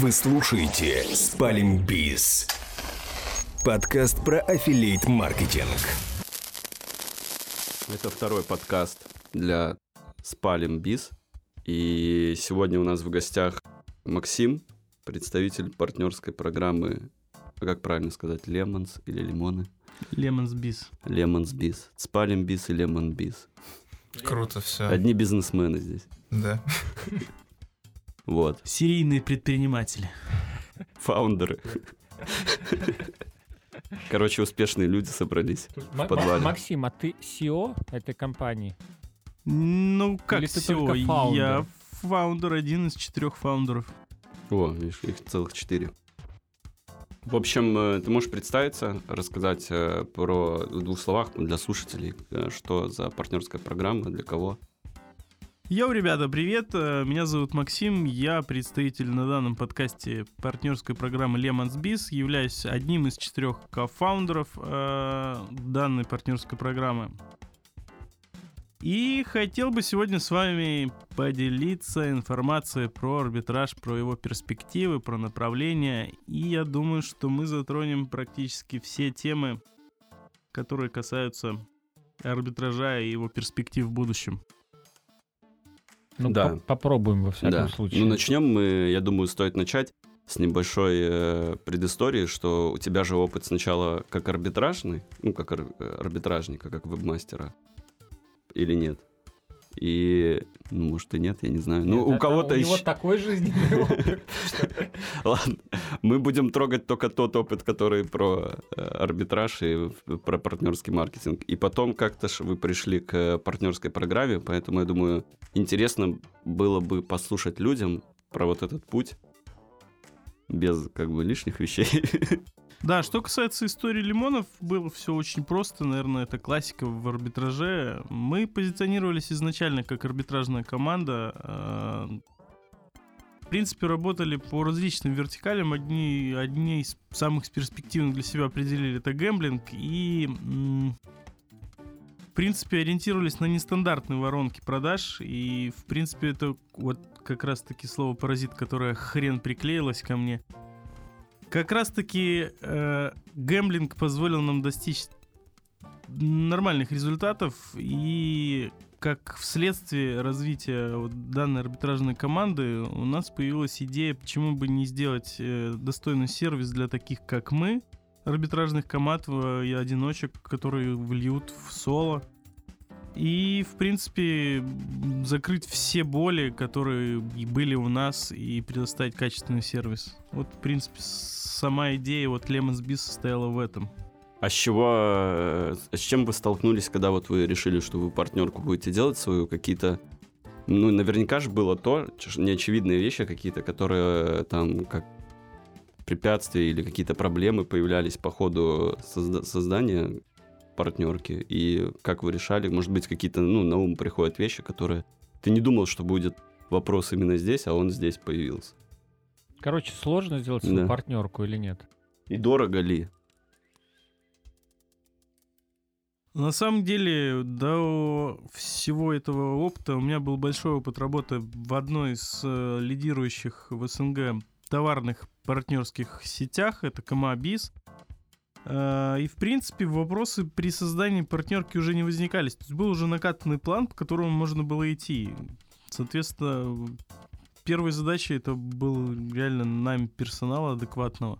Вы слушаете «Спалим Биз». Подкаст про аффилейт маркетинг. Это второй подкаст для Спалим Биз. И сегодня у нас в гостях Максим, представитель партнерской программы, а как правильно сказать, Лемонс или Лимоны? Лемонс Биз. Лемонс Биз. Спалим Биз и Лемон Биз. Круто все. Одни бизнесмены здесь. Да. Вот. Серийные предприниматели. Founder ы. Короче, успешные люди собрались М- в подвале. Максим, а ты CEO этой компании? Ну, как Или ты только founder? я founder, один из четырех founder ов. О, видишь, их целых четыре. В общем, э, ты можешь представиться, рассказать э, про в двух словах для слушателей, э, что за партнерская программа, для кого. Йоу, ребята, привет! Э, Меня зовут Максим, я представитель на данном подкасте партнерской программы Lemons Biz, являюсь одним из четырех кофаундеров э, данной партнерской программы. И хотел бы сегодня с вами поделиться информацией про арбитраж, про его перспективы, про направления. И я думаю, что мы затронем практически все темы, которые касаются арбитража и его перспектив в будущем. Ну, Да. по- попробуем во всяком Да. случае. Ну, начнем мы, я думаю, стоит начать с небольшой э, предыстории, что у тебя же опыт сначала как арбитражный, ну, как ар- э, арбитражника, как вебмастера, или нет? И, ну, может, и нет, я не знаю. Ну, у кого-то еще... такой жизненный опыт. Ладно, мы будем трогать только тот опыт, который про э, арбитраж и про партнерский маркетинг. И потом как-то ж вы пришли к партнерской программе, поэтому я думаю, интересно было бы послушать людям про вот этот путь без как бы лишних вещей. Да, что касается истории лимонов, было все очень просто, наверное, это классика в арбитраже. Мы позиционировались изначально как арбитражная команда. э, В принципе, работали по различным вертикалям. Одни, одни из самых перспективных для себя определили это гэмблинг. И, в принципе, ориентировались на нестандартные воронки продаж. И, в принципе, это вот как раз-таки слово «паразит», которое хрен приклеилось ко мне. Как раз-таки э, гэмблинг позволил нам достичь нормальных результатов и как вследствие развития вот данной арбитражной команды у нас появилась идея, почему бы не сделать э, достойный сервис для таких, как мы, арбитражных команд э, и одиночек, которые вольют в соло. И, в принципе, закрыть все боли, которые были у нас, и предоставить качественный сервис. Вот, в принципе, сама идея вот Lemons Biz состояла в этом. А с чего, э, с чем вы столкнулись, когда вот вы решили, что вы партнерку будете делать свою, какие-то, ну, наверняка же было то, неочевидные вещи какие-то, которые э, там как препятствия или какие-то проблемы появлялись по ходу созда- создания партнерки, и как вы решали, может быть, какие-то, ну, на ум приходят вещи, которые ты не думал, что будет вопрос именно здесь, а он здесь появился. Короче, сложно сделать свою Да. партнерку или нет? И дорого ли? На самом деле, до всего этого опыта у меня был большой опыт работы в одной из э, лидирующих в СНГ товарных партнерских сетях, это КМА-БИЗ. Э, И, в принципе, вопросы при создании партнерки уже не возникались. То есть был уже накатанный план, по которому можно было идти. Соответственно, первой задачей это был реально найм персонала адекватного.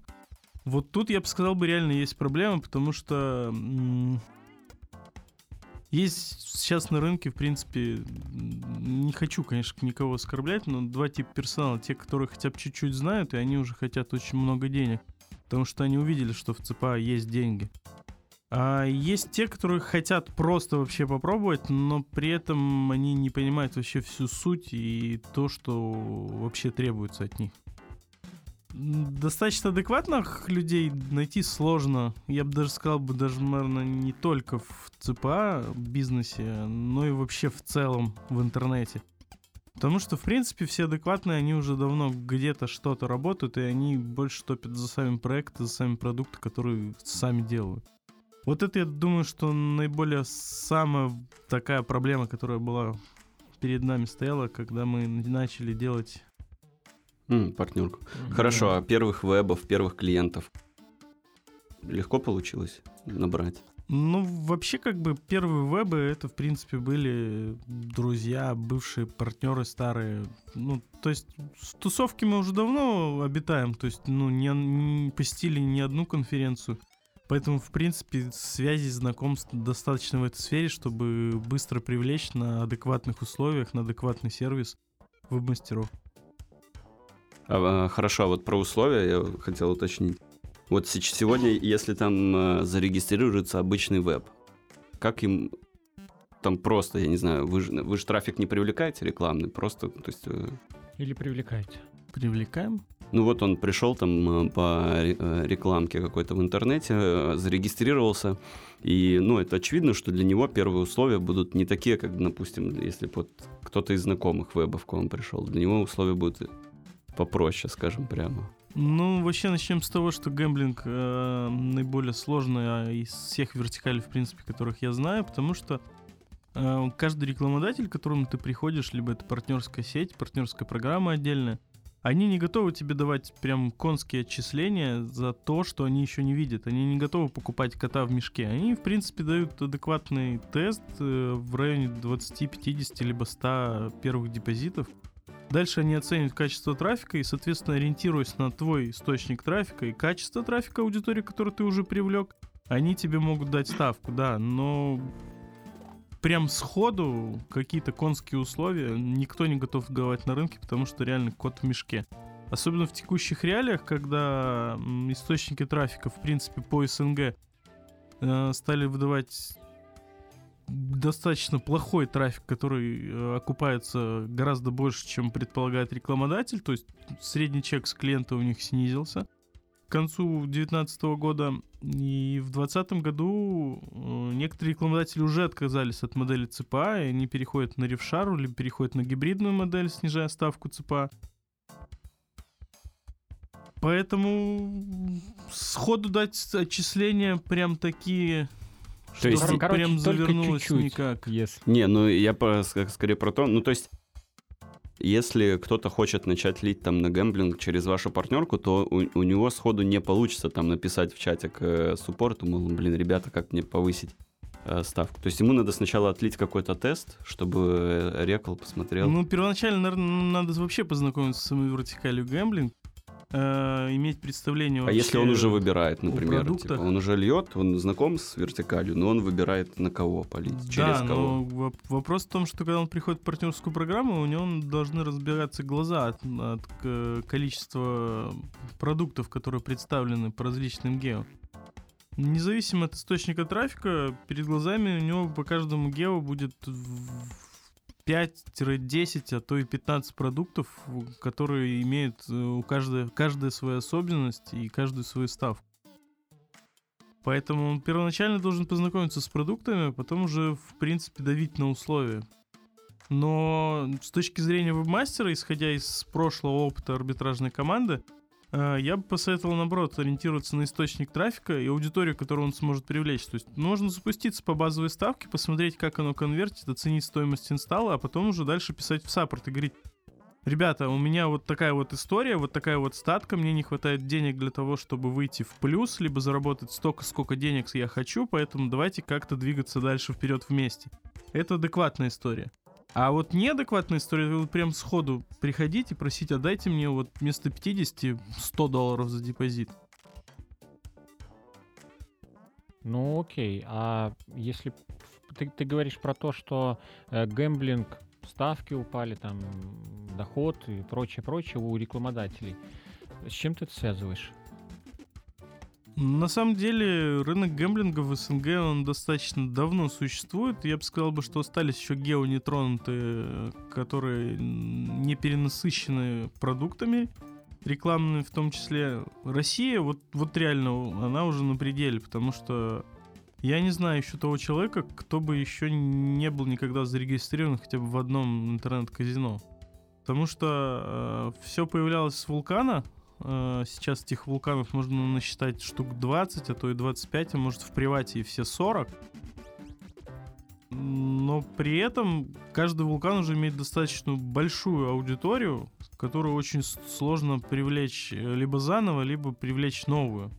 Вот тут, я бы сказал, бы реально есть проблема, потому что есть сейчас на рынке, в принципе, не хочу, конечно, никого оскорблять, но два типа персонала. Те, которые хотя бы чуть-чуть знают, и они уже хотят очень много денег. Потому что они увидели, что в ЦПА есть деньги. А есть те, которые хотят просто вообще попробовать, но при этом они не понимают вообще всю суть и то, что вообще требуется от них. Достаточно адекватных людей найти сложно. Я бы даже сказал бы, даже, наверное, не только в ЦПА бизнесе, но и вообще в целом в интернете. Потому что, в принципе, все адекватные, они уже давно где-то что-то работают, и они больше топят за сами проекты, за сами продукты, которые сами делают. Вот это, я думаю, что наиболее самая такая проблема, которая была перед нами стояла, когда мы начали делать М, партнерку. Хорошо, а первых вебов, первых клиентов легко получилось набрать? Ну, вообще, как бы, первые вебы, это, в принципе, были друзья, бывшие партнеры старые. Ну, то есть, в тусовке мы уже давно обитаем, то есть, ну, не, не посетили ни одну конференцию. Поэтому, в принципе, связи, знакомств достаточно в этой сфере, чтобы быстро привлечь на адекватных условиях, на адекватный сервис веб-мастеров. А, а, хорошо, а вот про условия я хотел уточнить. Вот сегодня, если там э, зарегистрируется обычный веб, как им там просто, я не знаю, вы же, вы же трафик не привлекаете рекламный, просто, то есть, э, Или привлекаете. Привлекаем. ну вот он пришел там э, по ре- рекламке какой-то в интернете, зарегистрировался, и, ну, это очевидно, что для него первые условия будут не такие, как, допустим, если вот кто-то из знакомых вебов к вам пришел, для него условия будут попроще, скажем прямо. Ну, вообще начнем с того, что гэмблинг э, наиболее сложный а, из всех вертикалей, в принципе, которых я знаю, потому что э, каждый рекламодатель, к которому ты приходишь, либо это партнерская сеть, партнерская программа отдельная, они не готовы тебе давать прям конские отчисления за то, что они еще не видят. Они не готовы покупать кота в мешке. Они, в принципе, дают адекватный тест э, в районе 20, 50, либо 100 первых депозитов. Дальше они оценивают качество трафика и, соответственно, ориентируясь на твой источник трафика и качество трафика аудитории, которую ты уже привлек, они тебе могут дать ставку, да, но прям сходу какие-то конские условия никто не готов давать на рынке, потому что реально кот в мешке. Особенно в текущих реалиях, когда источники трафика, в принципе, по СНГ э, стали выдавать достаточно плохой трафик, который э, окупается гораздо больше, чем предполагает рекламодатель. То есть средний чек с клиента у них снизился к концу 2019 года. И в 2020 году э, некоторые рекламодатели уже отказались от модели ЦПА, и они переходят на ревшару, либо переходят на гибридную модель, снижая ставку ЦПА. Поэтому сходу дать отчисления прям такие, То есть, чтобы короче, прям завернулось чуть-чуть. никак. Если. Не, ну я по- ск- скорее про то, ну то есть, если кто-то хочет начать лить там на гэмблинг через вашу партнерку, то у, у него сходу не получится там написать в чате к э, суппорту, мол, блин, ребята, как мне повысить э, ставку. То есть ему надо сначала отлить какой-то тест, чтобы э, рекал посмотрел. Ну, первоначально, наверное, надо вообще познакомиться с самой вертикалью гэмблинг, э, иметь представление а если он уже выбирает, например, типа, он уже льет, он знаком с вертикалью, но он выбирает на кого полить, через да, кого. но воп- вопрос в том, что когда он приходит в партнерскую программу, у него должны разбираться глаза от, от количества продуктов, которые представлены по различным гео. Независимо от источника трафика, перед глазами у него по каждому гео будет в- 5-10, а то и 15 продуктов, которые имеют э, у каждой, каждая свою особенность и каждую свою ставку. Поэтому он первоначально должен познакомиться с продуктами, а потом уже, в принципе, давить на условия. Но с точки зрения вебмастера, исходя из прошлого опыта арбитражной команды, я бы посоветовал, наоборот, ориентироваться на источник трафика и аудиторию, которую он сможет привлечь. То есть можно запуститься по базовой ставке, посмотреть, как оно конвертит, оценить стоимость инсталла, а потом уже дальше писать в саппорт и говорить, ребята, у меня вот такая вот история, вот такая вот статка, мне не хватает денег для того, чтобы выйти в плюс, либо заработать столько, сколько денег я хочу, поэтому давайте как-то двигаться дальше вперед вместе. Это адекватная история. А вот неадекватная история, вы прям сходу приходите, просите, отдайте мне вот вместо 50 100 долларов за депозит. Ну окей, а если ты, ты говоришь про то, что э, гэмблинг, ставки упали, там доход и прочее, прочее у рекламодателей, с чем ты это связываешь? На самом деле рынок гэмблинга в СНГ он достаточно давно существует. Я бы сказал бы, что остались еще гео нетронутые, которые не перенасыщены продуктами рекламными в том числе. Россия, вот, вот реально, она уже на пределе, потому что я не знаю еще того человека, кто бы еще не был никогда зарегистрирован хотя бы в одном интернет-казино. Потому что все появлялось с вулкана, Э, Сейчас этих вулканов можно насчитать штук 20, а то и 25, а может в привате и все 40. Но при этом каждый вулкан уже имеет достаточно большую аудиторию, которую очень сложно привлечь э, либо заново, либо привлечь новую.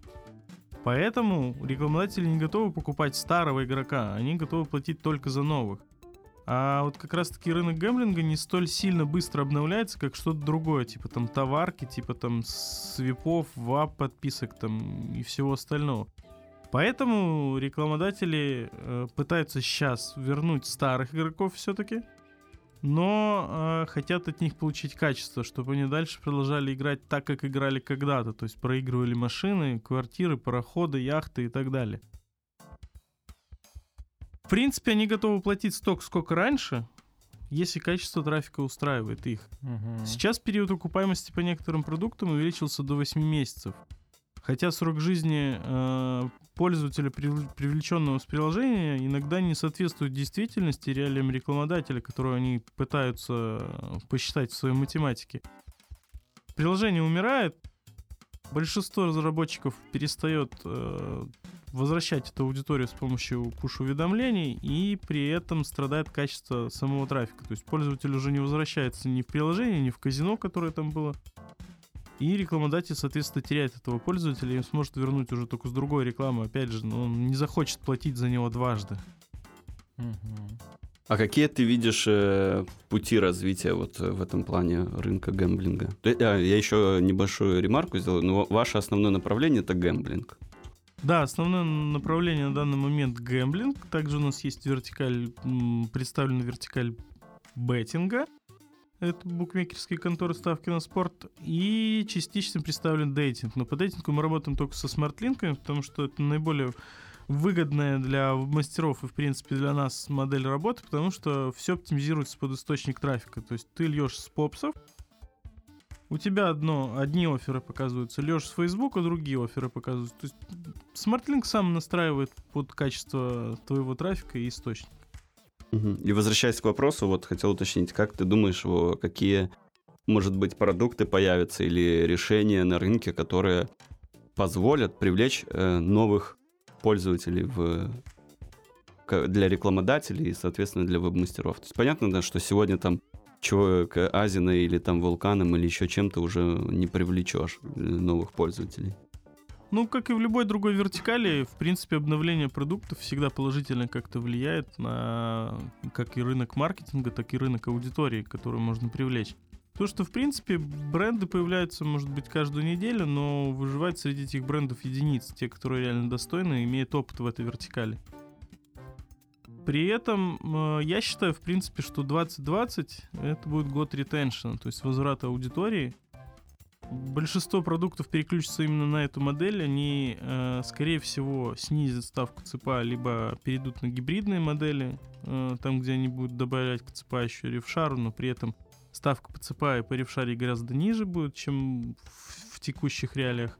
Поэтому рекламодатели не готовы покупать старого игрока, они готовы платить только за новых. А вот как раз-таки рынок гэмблинга не столь сильно быстро обновляется, как что-то другое, типа там товарки, типа там свипов, вап подписок там и всего остального. Поэтому рекламодатели э, пытаются сейчас вернуть старых игроков все-таки, но э, хотят от них получить качество, чтобы они дальше продолжали играть так, как играли когда-то, то есть проигрывали машины, квартиры, пароходы, яхты и так далее. В принципе, они готовы платить столько, сколько раньше, если качество трафика устраивает их. Угу. Сейчас период окупаемости по некоторым продуктам увеличился до 8 месяцев. Хотя срок жизни э, пользователя, привлеченного с приложения, иногда не соответствует действительности реалиям рекламодателя, которую они пытаются э, посчитать в своей математике. Приложение умирает, большинство разработчиков перестает э, возвращать эту аудиторию с помощью пуш-уведомлений, и при этом страдает качество самого трафика. То есть пользователь уже не возвращается ни в приложение, ни в казино, которое там было, и рекламодатель, соответственно, теряет этого пользователя и сможет вернуть уже только с другой рекламы. Опять же, он не захочет платить за него дважды. А какие ты видишь э, пути развития вот в этом плане рынка гэмблинга? Я, я еще небольшую ремарку сделаю, но ваше основное направление это гэмблинг. Да, основное направление на данный момент гэмблинг. Также у нас есть вертикаль, представлена вертикаль беттинга это букмекерские конторы ставки на спорт, и частично представлен дейтинг. Но по дейтингу мы работаем только со смарт-линками, потому что это наиболее выгодная для мастеров и, в принципе, для нас модель работы, потому что все оптимизируется под источник трафика. То есть ты льешь с попсов, у тебя одно, одни оферы показываются, льешь с Facebook, а другие оферы показываются. То есть SmartLink сам настраивает под качество твоего трафика и источника. И возвращаясь к вопросу, вот хотел уточнить, как ты думаешь, какие, может быть, продукты появятся или решения на рынке, которые позволят привлечь э, новых пользователей в для рекламодателей и, соответственно, для веб-мастеров. То есть понятно, да, что сегодня там человек Азина или там Вулканом или еще чем-то уже не привлечешь э, новых пользователей. Ну, как и в любой другой вертикали, в принципе, обновление продуктов всегда положительно как-то влияет на как и рынок маркетинга, так и рынок аудитории, которую можно привлечь. То, что, в принципе, бренды появляются, может быть, каждую неделю, но выживает среди этих брендов единиц, те, которые реально достойны и имеют опыт в этой вертикали. При этом э, я считаю, в принципе, что 2020 это будет год ретеншена, то есть возврата аудитории – большинство продуктов переключатся именно на эту модель, они, э, скорее всего, снизят ставку ЦПА, либо перейдут на гибридные модели, э, там, где они будут добавлять к ЦПА еще ревшару, но при этом ставка по ЦПА и по ревшаре гораздо ниже будет, чем в текущих реалиях.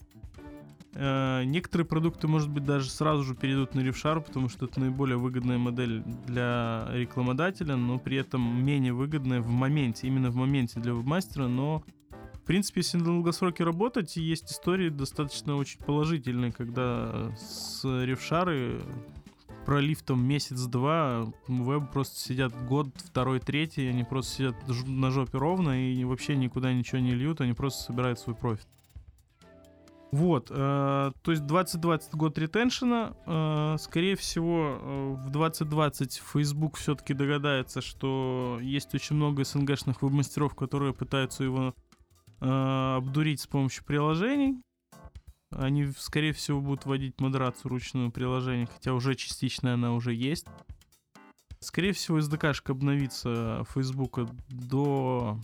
Э, некоторые продукты, может быть, даже сразу же перейдут на ревшару, потому что это наиболее выгодная модель для рекламодателя, но при этом менее выгодная в моменте, именно в моменте для вебмастера, но в принципе, если на долгосроке работать, есть истории достаточно очень положительные, когда с ревшары пролив там месяц-два, веб просто сидят год, второй, третий, они просто сидят на жопе ровно и вообще никуда ничего не льют, они просто собирают свой профит. Вот, э, то есть 2020 год ретеншена, э, скорее всего э, в 2020 Facebook все-таки догадается, что есть очень много СНГшных веб-мастеров, которые пытаются его э, обдурить с помощью приложений. Они, скорее всего, будут вводить модерацию ручную приложения, хотя уже частично она уже есть. Скорее всего, SDK-шка обновится Facebook до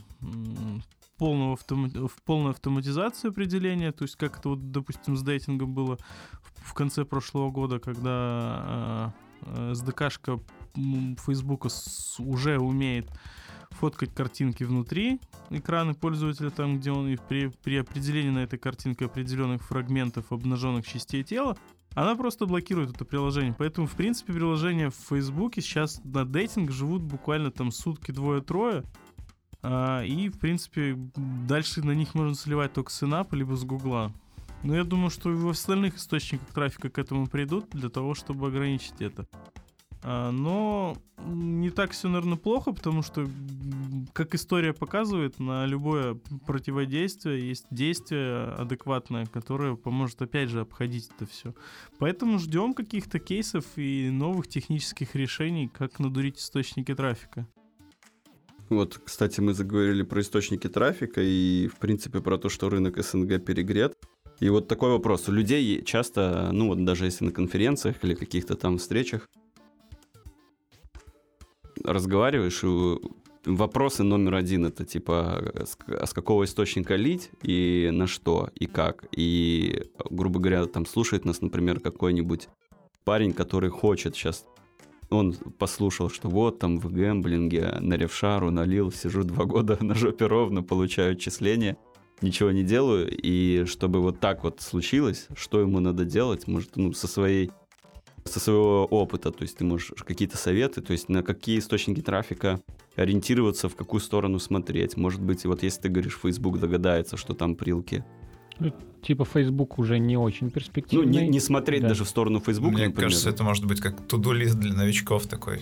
полного автома... в полной автоматизации определения, то есть как это вот, допустим, с дейтингом было в, в конце прошлого года, когда э, SDK-шка Facebook уже умеет фоткать картинки внутри экрана пользователя, там, где он и при, при определении на этой картинке определенных фрагментов обнаженных частей тела, она просто блокирует это приложение. Поэтому, в принципе, приложения в Фейсбуке сейчас на дейтинг живут буквально там сутки, двое-трое. А, и, в принципе, дальше на них можно сливать только с Инапа, либо с Гугла. Но я думаю, что и в остальных источниках трафика к этому придут для того, чтобы ограничить это. А, но не так все, наверное, плохо, потому что, как история показывает, на любое противодействие есть действие адекватное, которое поможет, опять же, обходить это все. Поэтому ждем каких-то кейсов и новых технических решений, как надурить источники трафика. Вот, кстати, мы заговорили про источники трафика и, в принципе, про то, что рынок СНГ перегрет. И вот такой вопрос. У людей часто, ну вот даже если на конференциях или каких-то там встречах, разговариваешь, и вопросы номер один это типа с, какого источника лить и на что и как. И, грубо говоря, там слушает нас, например, какой-нибудь парень, который хочет сейчас он послушал, что вот там в гэмблинге на ревшару налил, сижу два года на жопе ровно, получаю отчисления, ничего не делаю, и чтобы вот так вот случилось, что ему надо делать, может, ну, со своей со своего опыта, то есть ты можешь какие-то советы, то есть на какие источники трафика ориентироваться, в какую сторону смотреть. Может быть, вот если ты говоришь, Facebook догадается, что там прилки. Ну, типа Facebook уже не очень перспективный. Ну, не, не смотреть да. даже в сторону Facebook, Мне например. кажется, это может быть как туду-лист для новичков такой.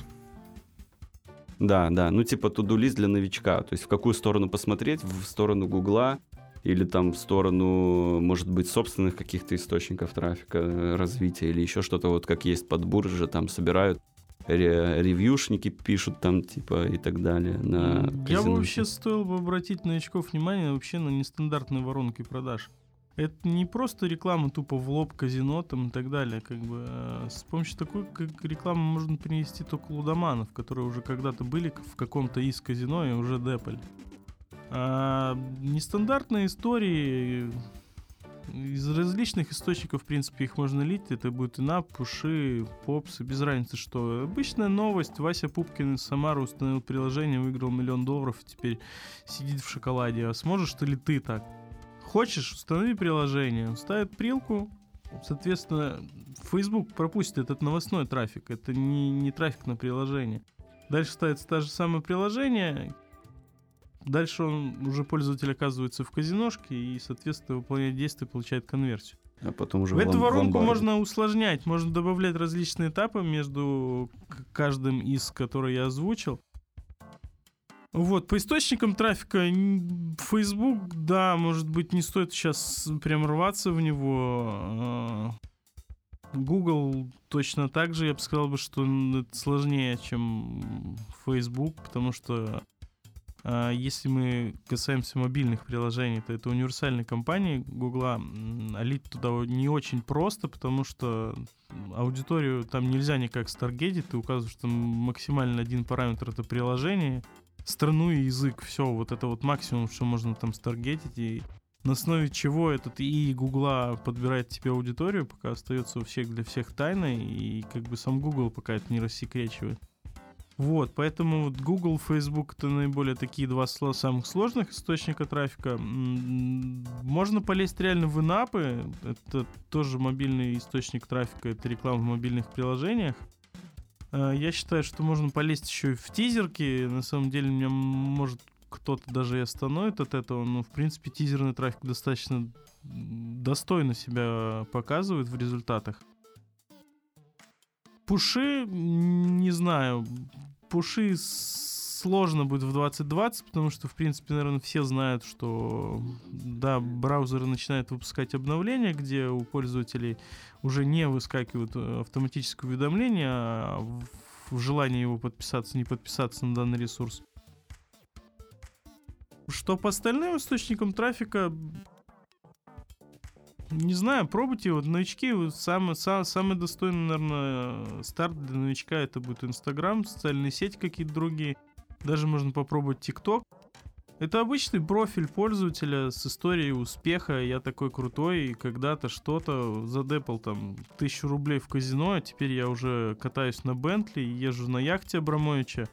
Да, да, ну типа туду-лист для новичка. То есть в какую сторону посмотреть? В сторону Гугла, или там в сторону, может быть, собственных каких-то источников трафика, э, развития или еще что-то, вот как есть под буржи, там собирают ревьюшники пишут там, типа, и так далее. На Я бы вообще стоил бы обратить новичков внимание вообще на нестандартные воронки продаж. Это не просто реклама тупо в лоб казино там и так далее. Как бы, а с помощью такой как рекламы можно принести только лудоманов, которые уже когда-то были в каком-то из казино и уже депали. А, нестандартные истории из различных источников, в принципе, их можно лить. Это будет инап, пуши, попсы, без разницы что. Обычная новость. Вася Пупкин из Самары установил приложение, выиграл миллион долларов и теперь сидит в шоколаде. А сможешь ли ты так? Хочешь, установи приложение. Он ставит прилку, соответственно, Facebook пропустит этот новостной трафик. Это не, не трафик на приложение. Дальше ставится то же самое приложение, Дальше он уже пользователь оказывается в казиношке и, соответственно, выполняет действия, получает конверсию. А потом уже в эту воронку можно усложнять, можно добавлять различные этапы между каждым из, которые я озвучил. Вот, по источникам трафика Facebook, да, может быть, не стоит сейчас прям рваться в него. А, Google точно так же, я бы сказал, бы, что это сложнее, чем Facebook, потому что а, если мы касаемся мобильных приложений, то это универсальные компании Гугла. А лить туда не очень просто, потому что аудиторию там нельзя никак старгетить. Ты указываешь там максимально один параметр — это приложение, страну и язык. Все, вот это вот максимум, что можно там старгетить. И на основе чего этот и Гугла подбирает тебе аудиторию, пока остается у всех для всех тайной, и как бы сам Google пока это не рассекречивает. Вот, поэтому вот Google, Facebook это наиболее такие два самых сложных источника трафика. Можно полезть реально в инапы, это тоже мобильный источник трафика, это реклама в мобильных приложениях. А, я считаю, что можно полезть еще и в тизерки. На самом деле, меня может кто-то даже и остановит от этого, но в принципе тизерный трафик достаточно достойно себя показывает в результатах. Пуши, не знаю, пуши сложно будет в 2020, потому что, в принципе, наверное, все знают, что, да, браузеры начинают выпускать обновления, где у пользователей уже не выскакивают э, автоматическое уведомления а в желании его подписаться, не подписаться на данный ресурс. Что по остальным источникам трафика, не знаю, пробуйте. Вот новички, вот самый, сам, самый достойный, наверное, старт для новичка это будет Инстаграм, социальные сети какие-то другие. Даже можно попробовать ТикТок. Это обычный профиль пользователя с историей успеха. Я такой крутой, и когда-то что-то задепал там тысячу рублей в казино, а теперь я уже катаюсь на Бентли, езжу на яхте Абрамовича.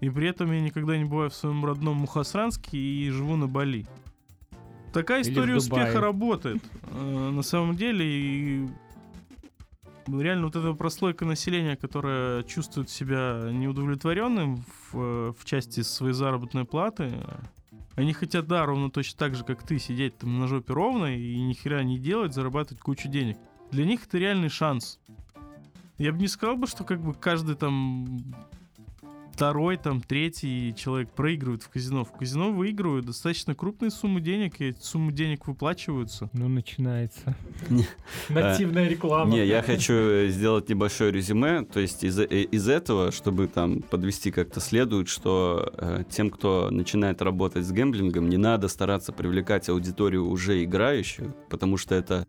И при этом я никогда не бываю в своем родном Мухасранске и живу на Бали. Такая история успеха работает. Э, на самом деле, и реально вот эта прослойка населения, которая чувствует себя неудовлетворенным в, в части своей заработной платы, они хотят, да, ровно точно так же, как ты, сидеть там на жопе ровно и ни хера не делать, зарабатывать кучу денег. Для них это реальный шанс. Я бы не сказал бы, что как бы каждый там второй, там, третий человек проигрывает в казино. В казино выигрывают достаточно крупные суммы денег, и эти суммы денег выплачиваются. Ну, начинается. Нативная реклама. Не, я хочу сделать небольшое резюме. То есть из, э, из этого, чтобы там подвести как-то следует, что э, тем, кто начинает работать с гэмблингом, не надо стараться привлекать аудиторию уже играющую, потому что это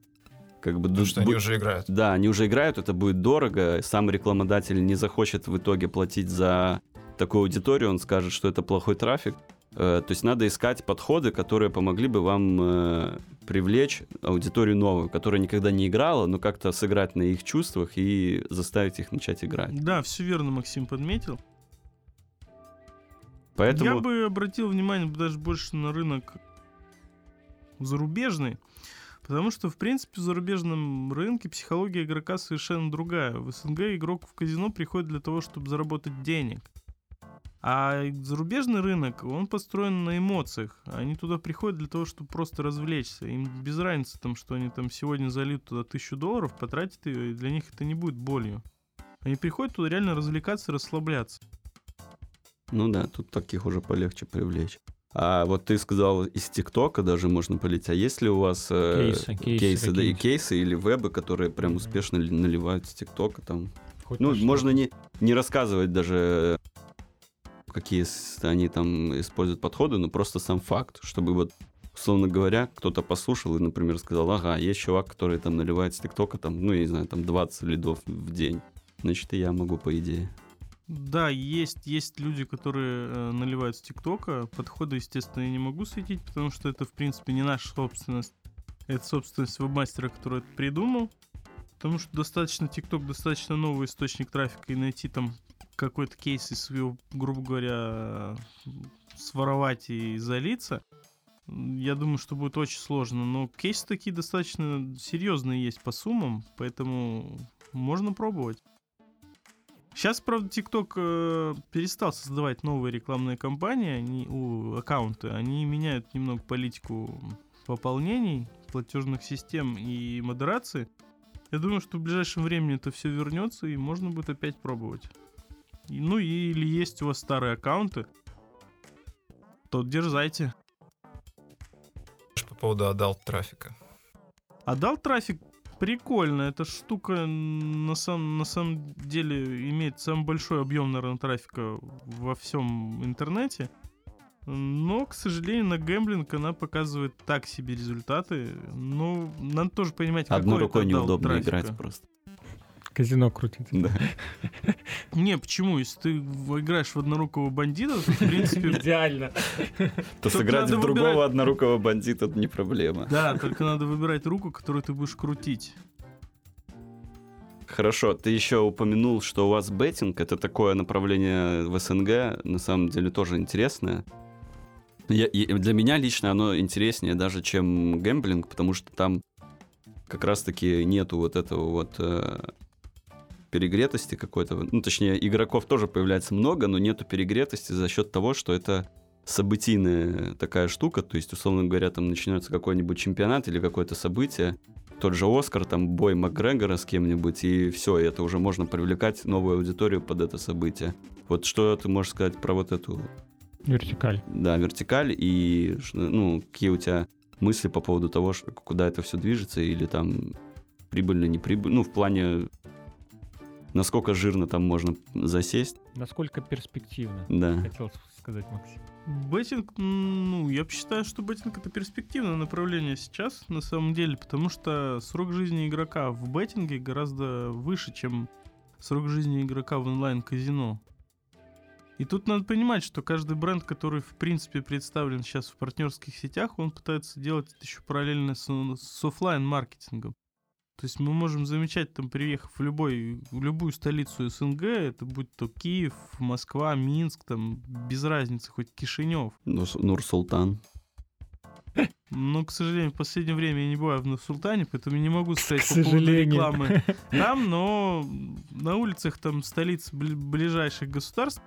как бы... Потому что они уже играют. Да, они уже играют, это будет дорого. Сам рекламодатель не захочет в итоге платить за такую аудиторию, он скажет, что это плохой трафик. Э, То есть надо искать подходы, которые помогли бы вам э, привлечь аудиторию новую, которая никогда не играла, но как-то сыграть на их чувствах и заставить их начать играть. Да, все верно Максим подметил. Поэтому Я бы обратил внимание даже больше на рынок зарубежный, потому что, в принципе, в зарубежном рынке психология игрока совершенно другая. В СНГ игрок в казино приходит для того, чтобы заработать денег. А зарубежный рынок, он построен на эмоциях. Они туда приходят для того, чтобы просто развлечься. Им без разницы, там, что они там сегодня зальют туда тысячу долларов, потратят ее, и для них это не будет болью. Они приходят туда реально развлекаться, расслабляться. Ну да, тут таких уже полегче привлечь. А вот ты сказал, из ТикТока даже можно полить. А есть ли у вас э, Кейсы, кейсы да, и кейсы или вебы, которые прям успешно ли- наливают с ТикТока там? Хоть Ну, можно не, не рассказывать даже, какие они там используют подходы, но просто сам факт, чтобы вот, условно говоря, кто-то послушал и, например, сказал, ага, есть чувак, который там наливает с ТикТока, там, ну, я не знаю, там 20 лидов в день. Значит, и я могу, по идее. Да, есть, есть люди, которые э, наливают с ТикТока. Подходы, естественно, я не могу светить, потому что это, в принципе, не наша собственность. Это собственность вебмастера, который это придумал. Потому что достаточно ТикТок, достаточно новый источник трафика, и найти там какой-то кейс из своего, грубо говоря, своровать и залиться, я думаю, что будет очень сложно. Но кейсы такие достаточно серьезные есть по суммам, поэтому можно пробовать. Сейчас, правда, TikTok э, перестал создавать новые рекламные кампании, они, у, аккаунты. Они меняют немного политику пополнений, платежных систем и модерации. Я думаю, что в ближайшем времени это все вернется, и можно будет опять пробовать. Ну, или есть у вас старые аккаунты, то дерзайте. По поводу adult трафика. А дал трафик прикольно. Эта штука на самом, на самом деле имеет самый большой объем, наверное, трафика во всем интернете. Но, к сожалению, на гэмблинг она показывает так себе результаты. Ну, надо тоже понимать, Одной какой рукой неудобно трафика. играть просто. Казино крутить. Да. Не, почему? Если ты играешь в однорукого бандита, то, в принципе, Идеально. То сыграть в другого однорукого бандита это не проблема. да, только надо выбирать руку, которую ты будешь крутить. Хорошо, ты еще упомянул, что у вас беттинг это такое направление в СНГ, на самом деле тоже интересное. Я- для меня лично оно интереснее даже, чем гэмблинг, потому что там как раз-таки нету вот этого вот э, перегретости какой-то. Ну, точнее, игроков тоже появляется много, но нету перегретости за счет того, что это событийная такая штука, то есть, условно говоря, там начинается какой-нибудь чемпионат или какое-то событие, тот же Оскар, там бой Макгрегора с кем-нибудь, и все, это уже можно привлекать новую аудиторию под это событие. Вот что ты можешь сказать про вот эту, Вертикаль. да, вертикаль, и ну, какие у тебя мысли по поводу того, куда это все движется, или там прибыльно, не прибыльно, ну, в плане, насколько жирно там можно засесть, Насколько перспективно, да. хотел сказать Максим. Беттинг, ну, я считаю, что беттинг это перспективное направление сейчас, на самом деле, потому что срок жизни игрока в беттинге гораздо выше, чем срок жизни игрока в онлайн-казино. И тут надо понимать, что каждый бренд, который, в принципе, представлен сейчас в партнерских сетях, он пытается делать это еще параллельно с, с оффлайн-маркетингом. То есть мы можем замечать, там, приехав в, любой, в любую столицу СНГ, это будь то Киев, Москва, Минск, там, без разницы, хоть Кишинев. Нур- Нур-Султан. Но, к сожалению, в последнее время я не бываю в Нур-Султане, поэтому не могу сказать К по поводу рекламы там, но на улицах там столиц бли- ближайших государств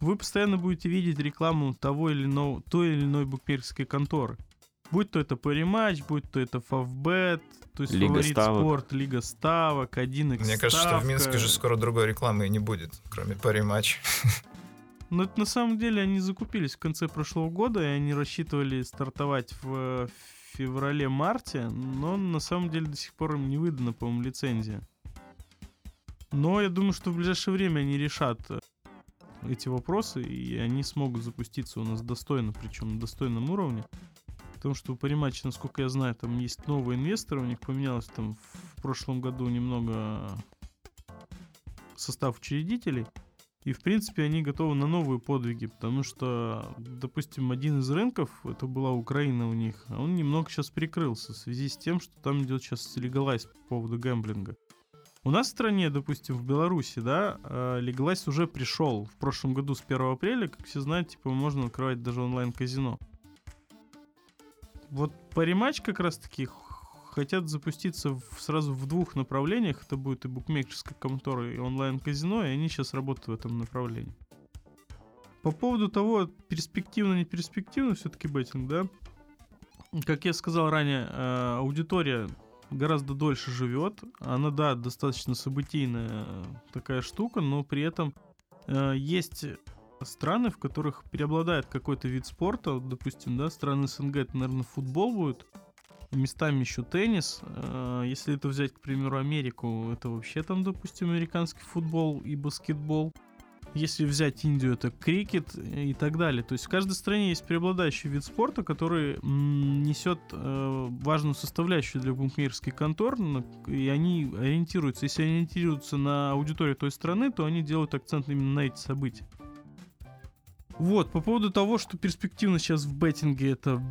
вы постоянно будете видеть рекламу того или иного, той или иной букмекерской конторы. Будь то это париматч, будь то это фавбет, то есть Лига фаворит ставок. спорт, лига ставок, 1 Мне кажется, что в Минске же скоро другой рекламы и не будет, кроме пари-матч. Но это на самом деле они закупились в конце прошлого года, и они рассчитывали стартовать в феврале-марте, но на самом деле до сих пор им не выдана, по-моему, лицензия. Но я думаю, что в ближайшее время они решат э, эти вопросы, и они смогут запуститься у нас достойно, причем на достойном уровне. Потому что у Париматча, насколько я знаю, там есть новые инвесторы, у них поменялось там в прошлом году немного состав учредителей. И, в принципе, они готовы на новые подвиги, потому что, допустим, один из рынков, это была Украина у них, а он немного сейчас прикрылся в связи с тем, что там идет сейчас легалайз по поводу гэмблинга. У нас в стране, допустим, в Беларуси, да, э, легалайз уже пришел в прошлом году с 1 апреля, как все знают, типа можно открывать даже онлайн-казино. Вот париматч как раз-таки х- хотят запуститься в- сразу в двух направлениях. Это будет и букмекерская контора, и онлайн-казино, и они сейчас работают в этом направлении. По поводу того, перспективно, не перспективно все-таки беттинг, да? Как я сказал ранее, э, аудитория гораздо дольше живет. Она, да, достаточно событийная э, такая штука, но при этом э, есть страны, в которых преобладает какой-то вид спорта. Допустим, да, страны СНГ, это, наверное, футбол будет. Местами еще теннис. Э, Если это взять, к примеру, Америку, это вообще там, допустим, американский футбол и баскетбол. Если взять Индию, это крикет и так далее. То есть в каждой стране есть преобладающий вид спорта, который несет э, важную составляющую для букмекерских контор, и они ориентируются. Если они ориентируются на аудиторию той страны, то они делают акцент именно на эти события. Вот, по поводу того, что перспективно сейчас в беттинге это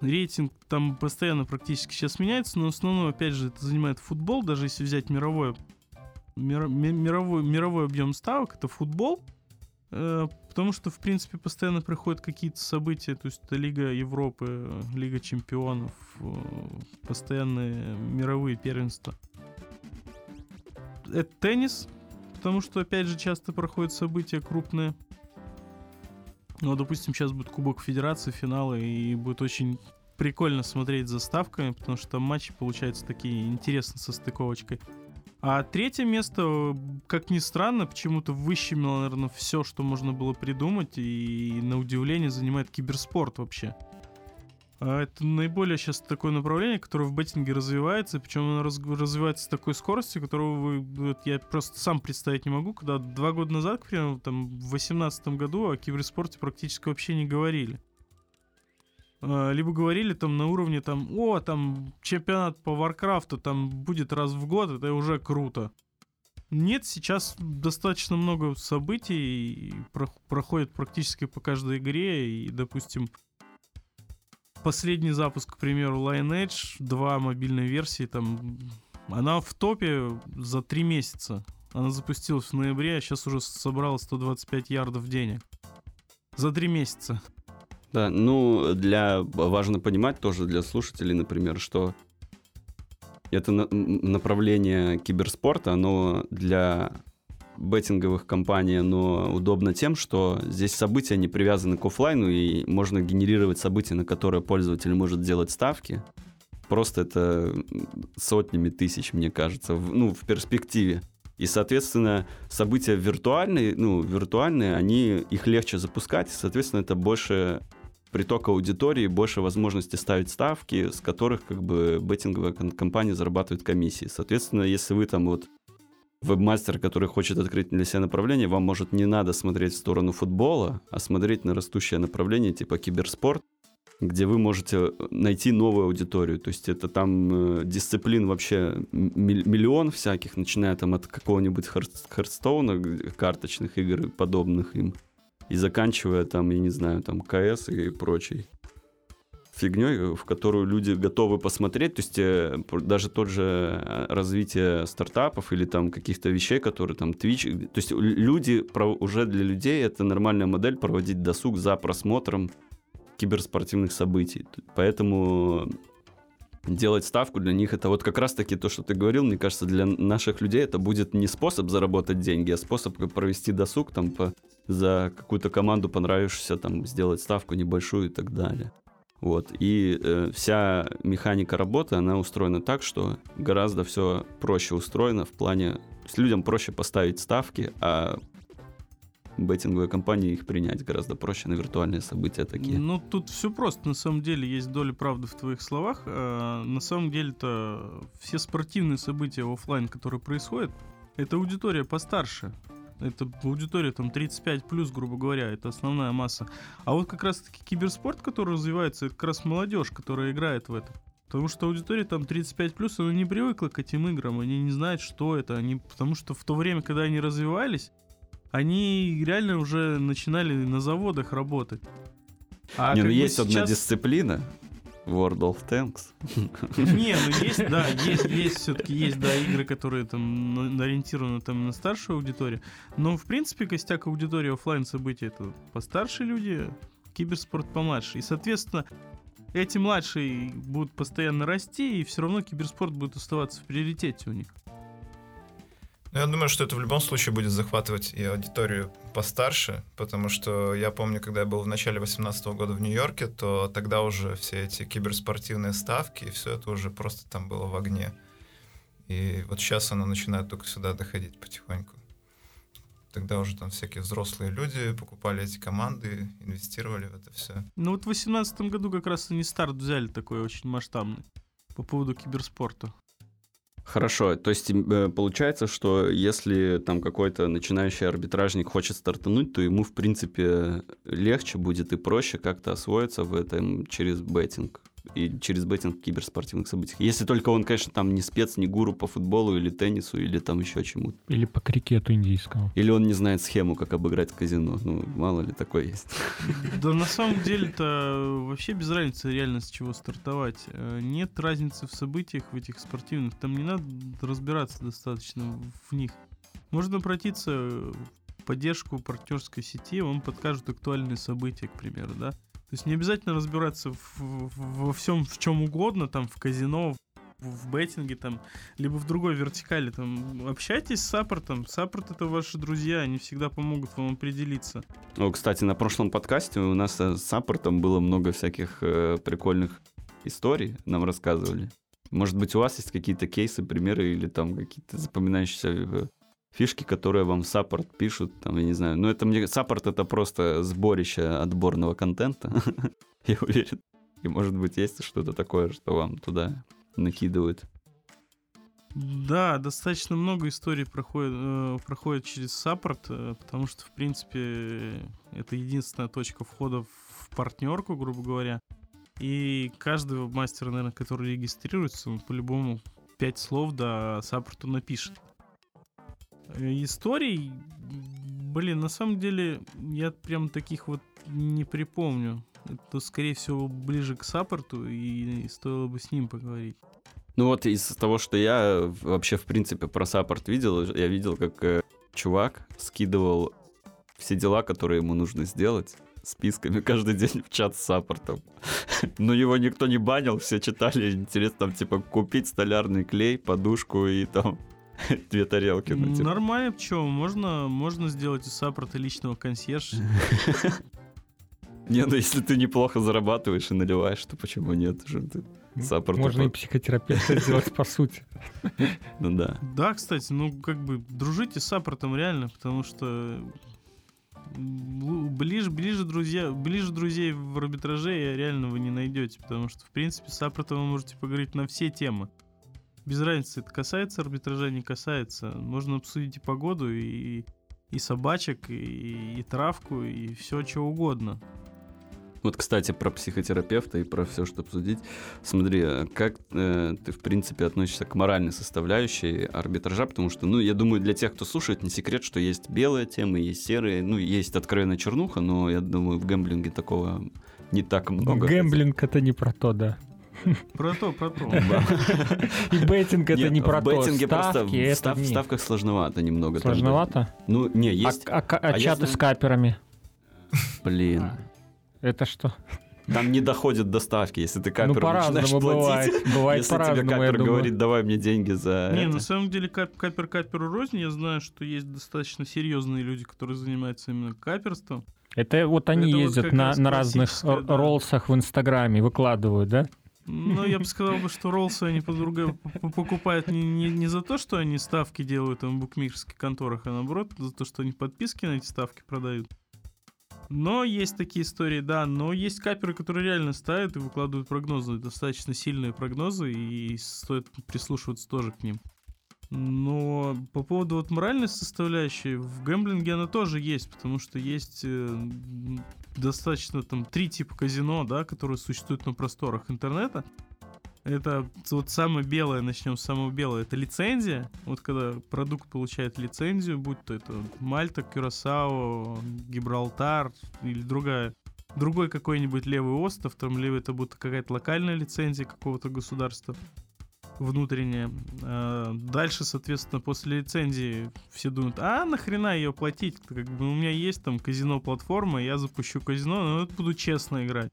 рейтинг там постоянно практически сейчас меняется, но в основном, опять же, это занимает футбол, даже если взять мировое, мира- ми- мировой, мировой объем ставок, это футбол, Э, потому что, в принципе, постоянно проходят какие-то события, то есть это Лига Европы, Лига Чемпионов, э, постоянные мировые первенства. Это теннис, потому что, опять же, часто проходят события крупные. Ну, допустим, сейчас будет Кубок Федерации, финалы, и будет очень прикольно смотреть за ставками, потому что там матчи получаются такие интересные со стыковочкой. А третье место, как ни странно, почему-то выщемило, наверное, все, что можно было придумать, и на удивление занимает киберспорт вообще. А Это наиболее сейчас такое направление, которое в беттинге развивается, причем оно раз- развивается с такой скоростью, которую вы, вот я просто сам представить не могу, когда два года назад, к примеру, там, в 2018 году о киберспорте практически вообще не говорили. А, Либо говорили там на уровне там, о, там чемпионат по Варкрафту там будет раз в год, это уже круто. Нет, сейчас достаточно много событий, проходит практически по каждой игре, и, допустим, последний запуск, к примеру, Lineage 2 мобильной версии, там, она в топе за три месяца. Она запустилась в ноябре, а сейчас уже собрала 125 ярдов денег. За три месяца. Да, ну, для важно понимать тоже для слушателей, например, что это направление киберспорта, оно для беттинговых компаний, оно удобно тем, что здесь события не привязаны к оффлайну, и можно генерировать события, на которые пользователь может делать ставки. Просто это сотнями тысяч, мне кажется, в- ну, в перспективе. И, соответственно, события виртуальные, ну, виртуальные, они, их легче запускать, и, соответственно, это больше приток аудитории, больше возможности ставить ставки, с которых как бы беттинговая компания зарабатывает комиссии. Соответственно, если вы там вот вебмастер, который хочет открыть для себя направление, вам, может, не надо смотреть в сторону футбола, а смотреть на растущее направление типа киберспорт, где вы можете найти новую аудиторию. То есть это там э, дисциплин вообще миллион всяких, начиная там от какого-нибудь Хардс- Хардстоуна, карточных игр и подобных им, и заканчивая там, я не знаю, там КС и прочей фигней, в которую люди готовы посмотреть. То есть э, даже тот же э, развитие стартапов или там каких-то вещей, которые там Twitch. То есть люди, уже для людей это нормальная модель проводить досуг за просмотром киберспортивных событий. Поэтому делать ставку для них это вот как раз-таки то, что ты говорил, мне кажется, для наших людей это будет не способ заработать деньги, а способ провести досуг там по, за какую-то команду понравившуюся, там сделать ставку небольшую и так далее. Вот. И э, вся механика работы, она устроена так, что гораздо все проще устроено в плане... С людям проще поставить ставки, а беттинговые компании их принять гораздо проще на виртуальные события такие. Ну, тут все просто. На самом деле есть доля правды в твоих словах. А, на самом деле-то все спортивные события оффлайн, которые происходят, это аудитория постарше. Это аудитория там 35 плюс, грубо говоря, это основная масса. А вот как раз таки киберспорт, который развивается, это как раз молодежь, которая играет в это. Потому что аудитория там 35 плюс, она не привыкла к этим играм, они не знают, что это. Они, потому что в то время, когда они развивались, они реально уже начинали на заводах работать. А не, ну есть сейчас... одна дисциплина, World of Tanks. Не, ну есть, да, есть, есть все-таки есть, да, игры, которые там ориентированы там на старшую аудиторию. Но, в принципе, костяк аудитории офлайн событий это постарше люди, киберспорт помладше. И, соответственно, эти младшие будут постоянно расти, и все равно киберспорт будет оставаться в приоритете у них. Ну, я думаю, что это в любом случае будет захватывать и аудиторию постарше, потому что я помню, когда я был в начале 2018 года в Нью-Йорке, то тогда уже все эти киберспортивные ставки, и все это уже просто там было в огне. И вот сейчас оно начинает только сюда доходить потихоньку. Тогда уже там всякие взрослые люди покупали эти команды, инвестировали в это все. Ну вот в 2018 году как раз они старт взяли такой очень масштабный по поводу киберспорта. Хорошо, то есть э, получается, что если там какой-то начинающий арбитражник хочет стартануть, то ему, в принципе, легче будет и проще как-то освоиться в этом через беттинг и через беттинг в киберспортивных событиях. Если только он, конечно, там не спец, не гуру по футболу или теннису, или там еще чему-то. Или по крикету индийскому. Или он не знает схему, как обыграть казино. Ну, мало ли такое есть. Да на самом деле-то вообще без разницы реально с чего стартовать. Э, нет разницы в событиях в этих спортивных. Там не надо разбираться достаточно в них. Можно обратиться в поддержку партнерской сети, вам подкажут актуальные события, к примеру, да. То есть не обязательно разбираться в, в, во всем, в чем угодно, там, в казино, в, в betting е, там, либо в другой вертикали, там, общайтесь с support ом. Саппорт — это ваши друзья, они всегда помогут вам определиться. О, кстати, на прошлом подкасте у нас с support ом было много всяких э, прикольных историй, нам рассказывали. Может быть, у вас есть какие-то кейсы, примеры или там какие-то запоминающиеся э, фишки, которые вам support пишут, там, я не знаю. Ну, это мне... Support — это просто сборище отборного контента, я уверен. И, может быть, есть что-то такое, что вам туда накидывают. Да, достаточно много историй проходит, э, проходит через саппорт, э, потому что, в принципе, это единственная точка входа в партнерку, грубо говоря. И каждый мастер, наверное, который регистрируется, он по-любому пять слов до саппорту напишет. Э, историй, блин, на самом деле я прям таких вот не припомню. Это, скорее всего, ближе к саппорту, и стоило бы с ним поговорить. Ну вот из того, что я вообще, в принципе, про саппорт видел, я видел, как э, чувак скидывал все дела, которые ему нужно сделать, списками каждый день в чат с саппортом. Но его никто не банил, все читали, интересно, там, типа, купить столярный клей, подушку и там Две тарелки. Ну, типа. Нормально, почему? Можно, можно сделать из саппорта личного консьержа. Не, ну если ты неплохо зарабатываешь и наливаешь, то почему нет? Саппорт Можно и психотерапевта сделать, по сути. Ну да. Да, кстати, ну как бы дружите с саппортом реально, потому что ближе, ближе друзья, ближе друзей в арбитраже реально вы не найдете, потому что, в принципе, с саппортом вы можете поговорить на все темы без разницы, это касается арбитража, не касается. Можно обсудить и погоду, и, и собачек, и, и травку, и все, что угодно. Вот, кстати, про психотерапевта и про все, что обсудить. Смотри, а как э, ты, в принципе, относишься к моральной составляющей арбитража? Потому что, ну, я думаю, для тех, кто слушает, не секрет, что есть белые темы, есть серые, ну, есть откровенная чернуха, но я думаю, в гэмблинге такого не так много. Гэмблинг — это не про то, да. Про то, про то. И беттинг это не про то. В беттинге просто в ставках сложновато немного. Сложновато? Ну, не, есть... А, а, а чаты с каперами? Блин. Это что? Там не доходит доставки, если ты каперу ну, начинаешь бывает. платить. Бывает если тебе капер говорит, давай мне деньги за Не, это. на самом деле капер каперу рознь. Я знаю, что есть достаточно серьезные люди, которые занимаются именно каперством. Это вот они Это вот ездят как на, на разных да. роллсах в Инстаграме, выкладывают, да? Ну, я бы сказал, бы, что роллсы они подруга покупают не, не, не за то, что они ставки делают в букмекерских конторах, а наоборот за то, что они подписки на эти ставки продают. Но есть такие истории, да, но есть каперы, которые реально ставят и выкладывают прогнозы, достаточно сильные прогнозы, и стоит прислушиваться тоже к ним. Но по поводу вот моральной составляющей, в гэмблинге она тоже есть, потому что есть э, достаточно там три типа казино, да, которые существуют на просторах интернета. Это вот самое белое, начнем с самого белого, это лицензия. Вот когда продукт получает лицензию, будь то это Мальта, Кюрасао, Гибралтар или другая, другой какой-нибудь левый остров, там левый это будет какая-то локальная лицензия какого-то государства внутренняя. А, Дальше, соответственно, после лицензии все думают, а нахрена ее платить? Как бы у меня есть там казино-платформа, я запущу казино, но это буду честно играть.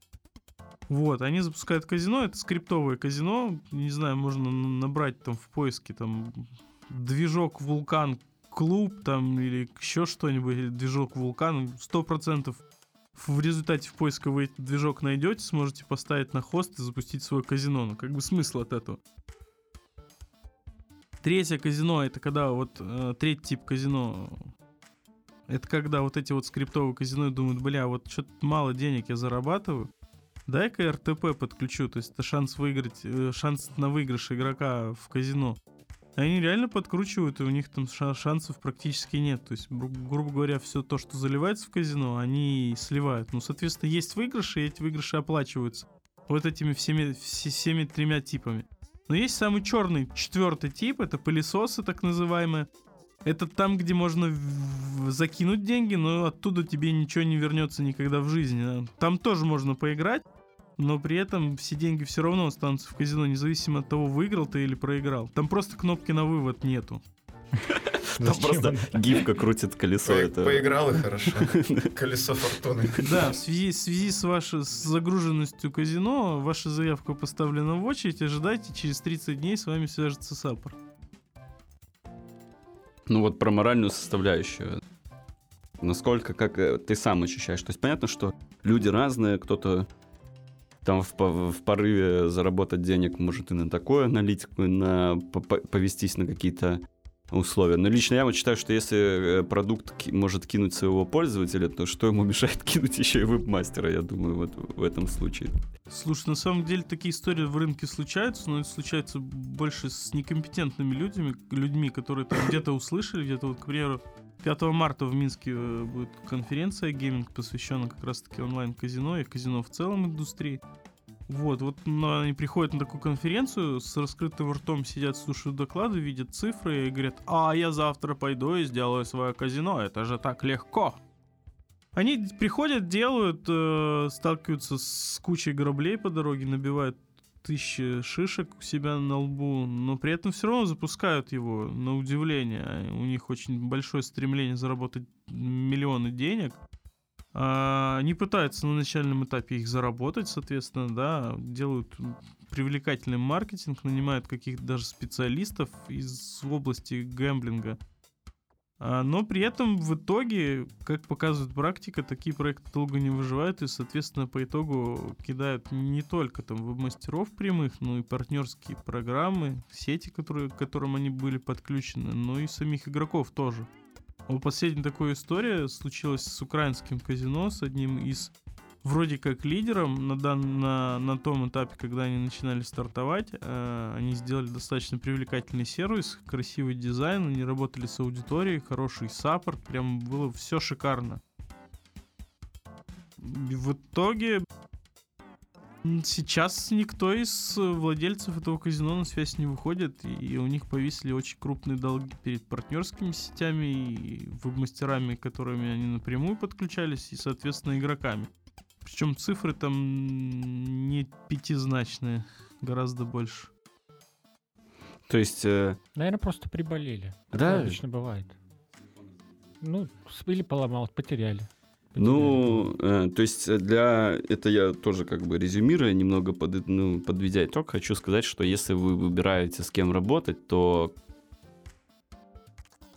Вот, они запускают казино, это скриптовое казино, не знаю, можно набрать там в поиске там движок вулкан клуб там или еще что-нибудь, движок вулкан, сто процентов в результате в поиске вы движок найдете, сможете поставить на хост и запустить свое казино. Ну, как бы смысл от этого. Третье казино это когда вот э, третий тип казино это когда вот эти вот скриптовые казино думают, бля, вот что-то мало денег я зарабатываю, дай-ка РТП подключу, то есть это шанс выиграть, э, шанс на выигрыш игрока в казино. Они реально подкручивают, и у них там ша- шансов практически нет. То есть, гру- грубо говоря, все то, что заливается в казино, они сливают. Ну, соответственно, есть выигрыши, и эти выигрыши оплачиваются. Вот этими всеми, все- всеми тремя типами. Но есть самый черный, четвертый тип, это пылесосы так называемые. Это там, где можно закинуть деньги, но оттуда тебе ничего не вернется никогда в жизни. да. Там тоже можно поиграть, но при этом все деньги все равно останутся в казино, независимо от того, выиграл ты или проиграл. Там просто кнопки на вывод нету. Там просто гифка крутит колесо. Поиграл и хорошо. Колесо фортуны. Да, в связи, с вашей загруженностью казино, ваша заявка поставлена в очередь, ожидайте, через 30 дней с вами свяжется саппорт. Ну вот про моральную составляющую. Насколько, как э, ты сам ощущаешь. То есть понятно, что люди разные, кто-то там в, в порыве заработать денег может и на такую аналитику, и на по- по- повестись на какие-то условия. Но лично я вот считаю, что если э, продукт ки- может кинуть своего пользователя, то что ему мешает кинуть еще и веб-мастера, я думаю, вот в этом случае. Слушай, на самом деле такие истории в рынке случаются, но это случается больше с некомпетентными людьми, людьми, которые там где-то услышали, где-то вот, к примеру, 5 марта в Минске э, будет конференция гейминг, посвященная как раз-таки онлайн-казино и казино в целом индустрии. Вот, вот но они приходят на такую конференцию, с раскрытым ртом сидят, слушают доклады, видят цифры и говорят, а я завтра пойду и сделаю свое казино, это же так легко. Они приходят, делают, э, сталкиваются с кучей граблей по дороге, набивают тысячи шишек у себя на лбу, но при этом все равно запускают его, на удивление. У них очень большое стремление заработать миллионы денег. А, Они пытаются на начальном этапе их заработать, соответственно, да, делают привлекательный маркетинг, нанимают каких-то даже специалистов из области гэмблинга. А, Но при этом в итоге, как показывает практика, такие проекты долго не выживают и, соответственно, по итогу кидают не только там веб-мастеров прямых, но и партнерские программы, сети, которые, к которым они были подключены, но и самих игроков тоже. Последняя такая история случилась с украинским казино, с одним из вроде как лидером на, дан, на, на том этапе, когда они начинали стартовать. э, они сделали достаточно привлекательный сервис, красивый дизайн, они работали с аудиторией, хороший саппорт, прям было все шикарно. В итоге сейчас никто из э, владельцев этого казино на связь не выходит, и у них повисли очень крупные долги перед партнерскими сетями и веб-мастерами, которыми они напрямую подключались, и, соответственно, игроками. Причем цифры там не пятизначные, гораздо больше. То есть, э, Наверное, просто приболели. Да. Такое обычно бывает. Ну, или поломал, потеряли. Ну, э, то есть э, для... Это я тоже как бы резюмируя, немного под, ну, подведя итог, хочу сказать, что если вы выбираете с кем работать, то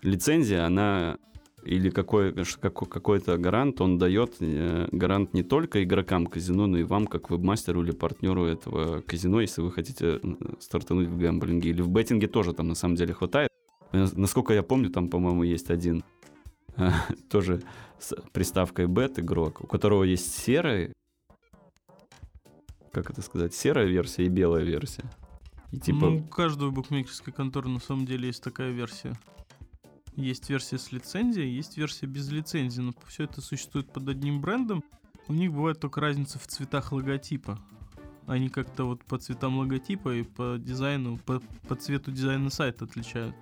лицензия, она или какой, ш- какой- какой-то гарант, он дает э, гарант не только игрокам казино, но и вам, как веб-мастеру или партнеру этого казино, если вы хотите стартануть в гэмблинге. Или в беттинге тоже там на самом деле хватает. Э, Насколько я помню, там, по-моему, есть один э, тоже с приставкой бет игрок, у которого есть серый, как это сказать, серая версия и белая версия. И типа, Ну, у каждой букмекерской конторы на самом деле есть такая версия. Есть версия с лицензией, есть версия без лицензии, но все это существует под одним брендом. У них бывает только разница в цветах логотипа. Они как-то вот по цветам логотипа и по дизайну, по, по цвету дизайна сайта отличают.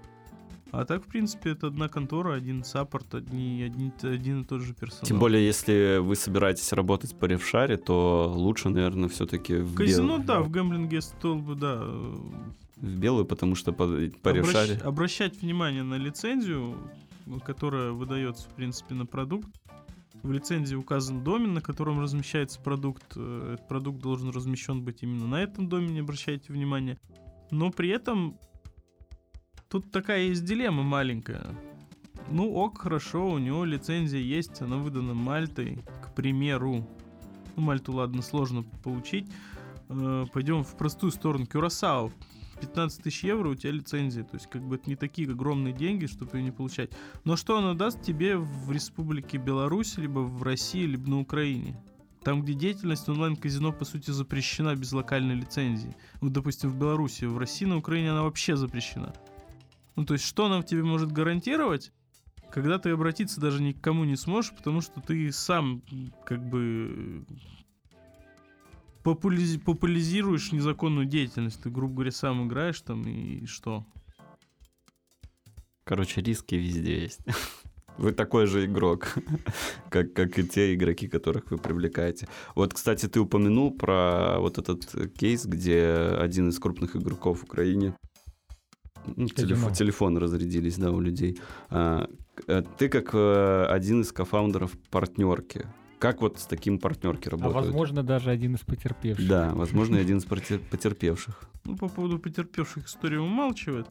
А так, в принципе, это одна контора, один саппорт, одни, один, один и тот же персонал. Тем более, если вы собираетесь работать по ревшаре, то лучше, наверное, все-таки в, Казино, бел- да, в гэмблинге стол бы, да, в белую, потому что по, по Обращ- ревшаре... Обращать внимание на лицензию, которая выдается, в принципе, на продукт. В лицензии указан домен, на котором размещается продукт. Э, Этот продукт должен размещен быть именно на этом домене, обращайте внимание. Но при этом тут такая есть дилемма маленькая. Ну ок, хорошо, у него лицензия есть, она выдана Мальтой, к примеру. Ну, Мальту, ладно, сложно получить. Э, Пойдем в простую сторону. Кюрасао. 15 тысяч евро у тебя лицензия. То есть, как бы это не такие огромные деньги, чтобы ее не получать. Но что она даст тебе в Республике Беларусь, либо в России, либо на Украине? Там, где деятельность онлайн-казино, по сути, запрещена без локальной лицензии. Вот, допустим, в Беларуси, в России, на Украине она вообще запрещена. Ну, то есть, что она тебе может гарантировать, когда ты обратиться даже ни к кому не сможешь, потому что ты сам, как бы, популязи- популяризируешь незаконную деятельность. Ты, грубо говоря, сам играешь там и что? Короче, риски везде есть. Вы такой же игрок, как, как и те игроки, которых вы привлекаете. Вот, кстати, ты упомянул про вот этот э, кейс, где один из крупных игроков в Украине телеф- телефоны разрядились, да, у людей. А, э, ты как э, один из кофаундеров партнерки. Как вот с таким партнерки А работают? возможно, даже один из потерпевших. Да, возможно, один из потерпевших. Ну, по поводу потерпевших история умалчивает.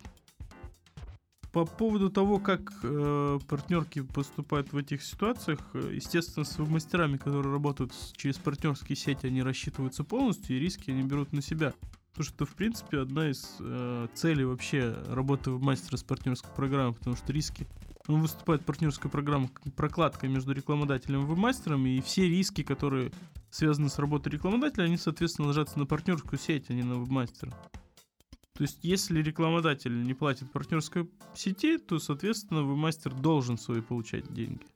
По поводу того, как э, партнерки поступают в этих ситуациях, э, естественно, с мастерами, которые работают через партнерские сети, они рассчитываются полностью, и риски они берут на себя. Потому что, в принципе, одна из э, целей вообще работы мастера с партнерской программой, потому что риски он выступает партнерской программой как прокладка между рекламодателем и веб-мастером, и все риски, которые связаны с работой рекламодателя, они, соответственно, ложатся на партнерскую сеть, а не на веб-мастера. То есть, если рекламодатель не платит партнерской сети, то, соответственно, веб-мастер должен свои получать деньги.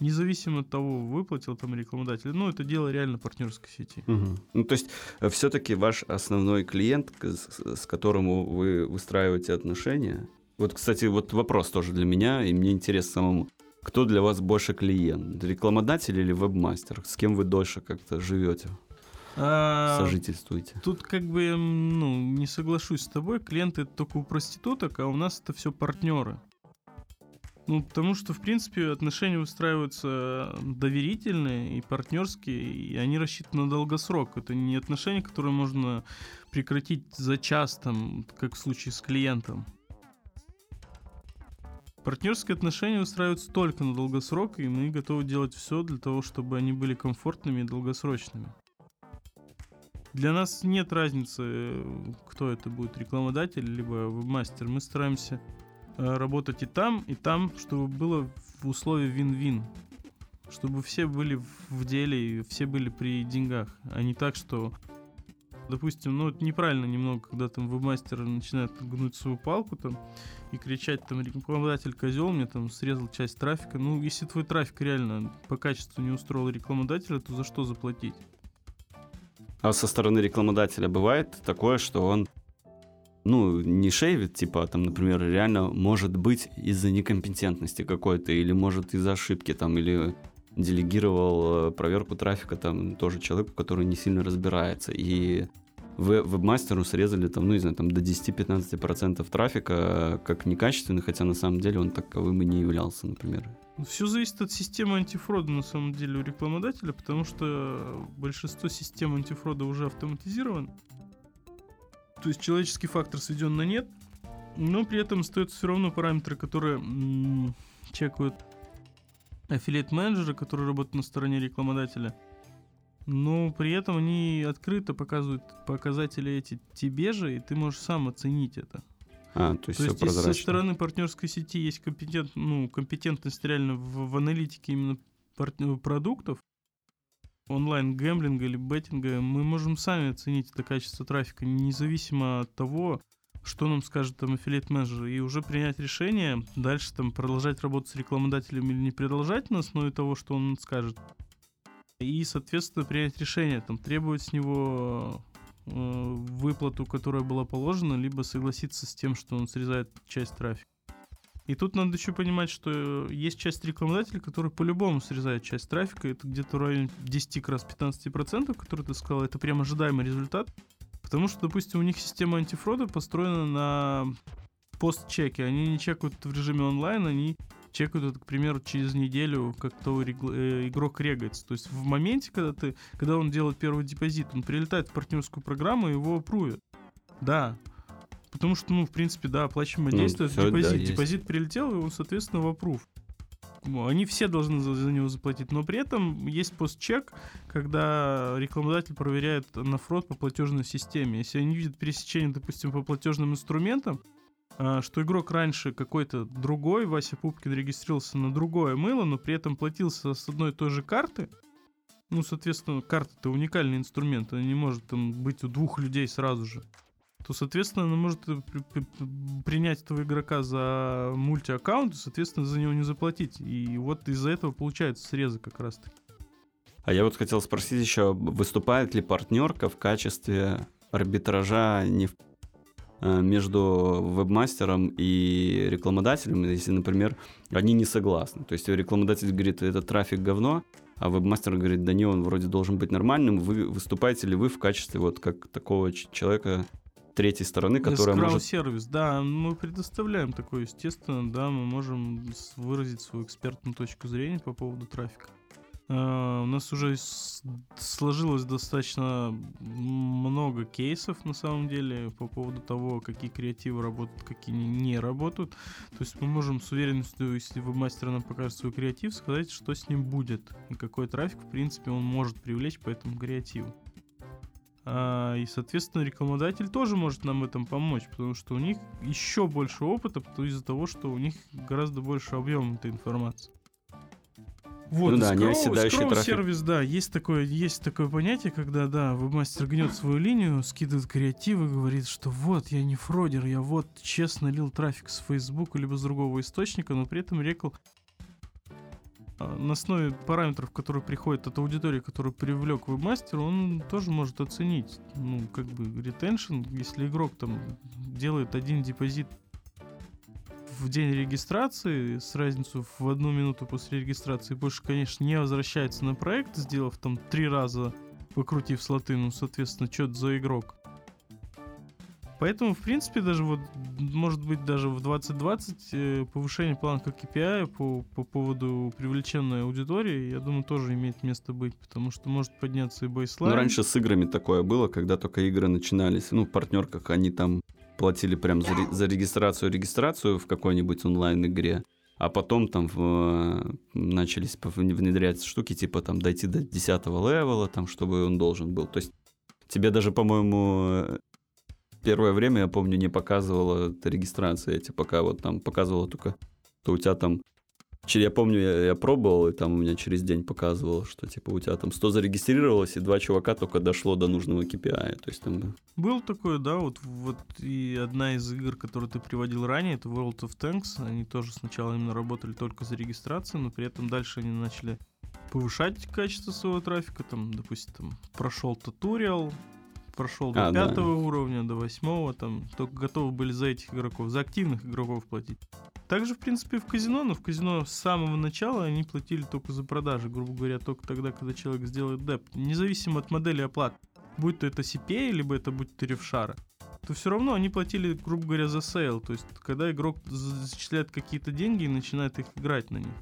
Независимо от того, выплатил там рекламодатель. Ну, это дело реально партнерской сети. Мгм. Ну, то есть, все-таки ваш основной клиент, с, с которым вы выстраиваете отношения. Вот, кстати, вот вопрос тоже для меня, и мне интересно самому. Кто для вас больше клиент? Рекламодатель или вебмастер? С кем вы дольше как-то живете, А, сожительствуете? Тут как бы, ну, не соглашусь с тобой, клиенты это только у проституток, а у нас это все партнеры. Ну, потому что, в принципе, отношения выстраиваются доверительные и партнерские, и они рассчитаны на долгосрок. Это не отношения, которые можно прекратить за час, там, как в случае с клиентом. Партнерские отношения выстраиваются только на долгосрок, и мы готовы делать все для того, чтобы они были комфортными и долгосрочными. Для нас нет разницы, э, кто это будет, рекламодатель либо вебмастер. Мы стараемся работать и там, и там, чтобы было в условии вин-вин. Чтобы все были в деле и все были при деньгах, а не так, что, допустим, ну это неправильно немного, когда там вебмастер начинает гнуть свою палку там и кричать там рекламодатель козел мне там срезал часть трафика. Ну, если твой трафик реально по качеству не устроил рекламодателя, то за что заплатить? А со стороны рекламодателя бывает такое, что он ну, не шейвит, типа, там, например, реально может быть из-за некомпетентности какой-то, или может из-за ошибки, там, или делегировал э, проверку трафика там тоже человеку, который не сильно разбирается. И ве- вебмастеру срезали там, ну, не знаю, там до 10-15% трафика э, как некачественный, хотя на самом деле он таковым и не являлся, например. Все зависит от системы антифрода на самом деле у рекламодателя, потому что большинство систем антифрода уже автоматизировано. То есть человеческий фактор сведен на нет, но при этом остаются все равно параметры, которые м, чекают аффилиат-менеджеры, которые работают на стороне рекламодателя. Но при этом они открыто показывают показатели эти тебе же, и ты можешь сам оценить это. А, то есть, То есть, если со стороны партнерской сети есть компетент, ну, компетентность реально в, в аналитике именно партнер- продуктов, онлайн-гэмблинга или беттинга, мы можем сами оценить это качество трафика, независимо от того, что нам скажет там аффилиат менеджер, и уже принять решение, дальше там продолжать работать с рекламодателем или не продолжать на основе того, что он скажет. И, соответственно, принять решение, там, требовать с него э, выплату, которая была положена, либо согласиться с тем, что он срезает часть трафика. И тут надо еще понимать, что есть часть рекламодателей, которые по-любому срезают часть трафика. Это где-то в районе 10 как раз 15%, которые ты сказал. Это прям ожидаемый результат. Потому что, допустим, у них система антифрода построена на пост-чеке. Они не чекают в режиме онлайн, они чекают это, к примеру, через неделю, как то игрок регается. То есть в моменте, когда ты, когда он делает первый депозит, он прилетает в партнерскую программу и его опрувят. Да. Потому что, ну, в принципе, да, оплачиваемое Ну, действие, это всё, да, депозит. есть. депозит прилетел, и он, соответственно, в. Ну, Они все должны за, за него заплатить, но при этом есть постчек, когда рекламодатель проверяет на фрод по платежной системе. Если они видят пересечение, допустим, по платежным инструментам, а, что игрок раньше какой-то другой, Вася Пупкин регистрировался на другое мыло, но при этом платился с одной и той же карты, ну, соответственно, карта это уникальный инструмент, она не может там быть у двух людей сразу же. То, соответственно, она может э, при- при- принять этого игрока за мультиаккаунт и, соответственно, за него не заплатить. И вот из-за этого получается срезы как раз-таки. А я вот хотел спросить еще, выступает ли партнерка в качестве арбитража не в- э, между вебмастером и рекламодателем, если, например, они не согласны. То есть рекламодатель говорит, это трафик говно, а вебмастер говорит, да не, он вроде должен быть нормальным. Вы выступаете ли вы в качестве вот как такого человека третьей стороны, которая может... сервис, да, мы предоставляем такое, естественно, да, мы можем выразить свою экспертную точку зрения по поводу трафика. А, У нас уже сложилось достаточно много кейсов на самом деле по поводу того, какие креативы работают, какие не- работают. То есть мы можем с уверенностью, если вебмастер нам покажет свой креатив, сказать, что с ним будет и какой трафик, в принципе, он может привлечь по этому креативу. А, и, соответственно, рекламодатель тоже может нам в этом помочь, потому что у них еще больше опыта, из-за того, что у них гораздо больше объем этой информации. Вот, Ну да, не оседающий скроу трафик. сервис, да, есть такое, есть такое понятие, когда, да, вебмастер гнет свою линию, скидывает креативы, говорит, что вот, я не фродер, я вот честно лил трафик с Facebook либо с другого источника, но при этом рекл на основе параметров, которые приходят от аудитории, которую привлек вебмастер, он тоже может оценить, ну, как бы, ретеншн, если игрок там делает один депозит в день регистрации с разницу в одну минуту после регистрации, больше, конечно, не возвращается на проект, сделав там три раза, покрутив слоты, ну, соответственно, что это за игрок. Поэтому, в принципе, даже вот, может быть, даже в 2020 э, повышение планка KPI по, по поводу привлеченной аудитории, я думаю, тоже имеет место быть, потому что может подняться и бейслайн. Ну, раньше с играми такое было, когда только игры начинались. Ну, в партнерках они там платили прям за, за регистрацию регистрацию в какой-нибудь онлайн-игре. А потом там в- начались пов- внедрять штуки, типа там дойти до 10 левела, там, чтобы он должен был. То есть тебе даже, по-моему, э, первое время, я помню, не показывала. Я тебе пока вот там показывала только, что у тебя там Я помню, я, я пробовал, и там у меня через день показывало, что типа у тебя там 100 зарегистрировалось, и два чувака только дошло до нужного KPI. То есть там... Был такое, да, вот, вот и одна из игр, которую ты приводил ранее, это World of Tanks, они тоже сначала именно работали только за регистрацию, но при этом дальше они начали повышать качество своего трафика, там, допустим, там, прошел туториал, прошел до А, да. пятого уровня, до восьмого, там, только готовы были за этих игроков, за активных игроков платить. Также, в принципе, в казино, но в казино с самого начала они платили только за продажи, грубо говоря, только тогда, когда человек сделает деп, независимо от модели оплаты будь то это CPA, либо это будь то rev шара, то все равно они платили, грубо говоря, за sale. То есть, когда игрок за- зачисляет какие-то деньги и начинает их играть на них.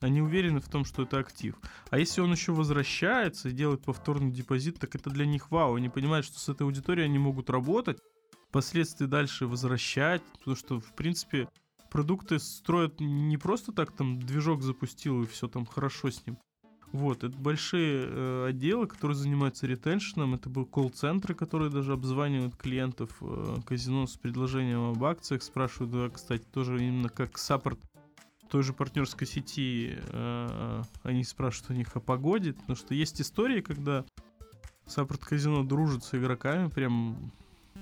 Они уверены в том, что это актив. А если он еще возвращается и делает повторный депозит, так это для них вау. Они понимают, что с этой аудиторией они могут работать, впоследствии дальше возвращать, потому что, в принципе, продукты строят не просто так, там движок запустил и все там хорошо с ним. Вот, это большие э, отделы, которые занимаются retention ом. Это был колл-центры, которые даже обзванивают клиентов э, казино с предложением об акциях. Спрашивают, да, кстати, тоже именно как support той же партнерской сети. Э, они спрашивают у них о погоде. Потому что есть истории, когда support казино дружит с игроками, прям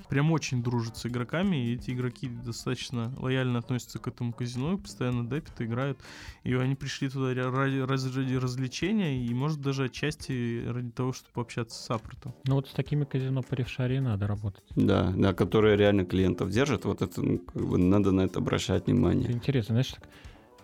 прям очень дружит с игроками, и эти игроки достаточно лояльно относятся к этому казино, и постоянно депят, играют. И они пришли туда ради, ради развлечения, и, может, даже отчасти ради того, чтобы пообщаться с саппортом. Ну вот с такими казино по ревшаре надо работать. Да, да, которые реально клиентов держат, вот это, ну, как бы надо на это обращать внимание. Это интересно, знаешь, так,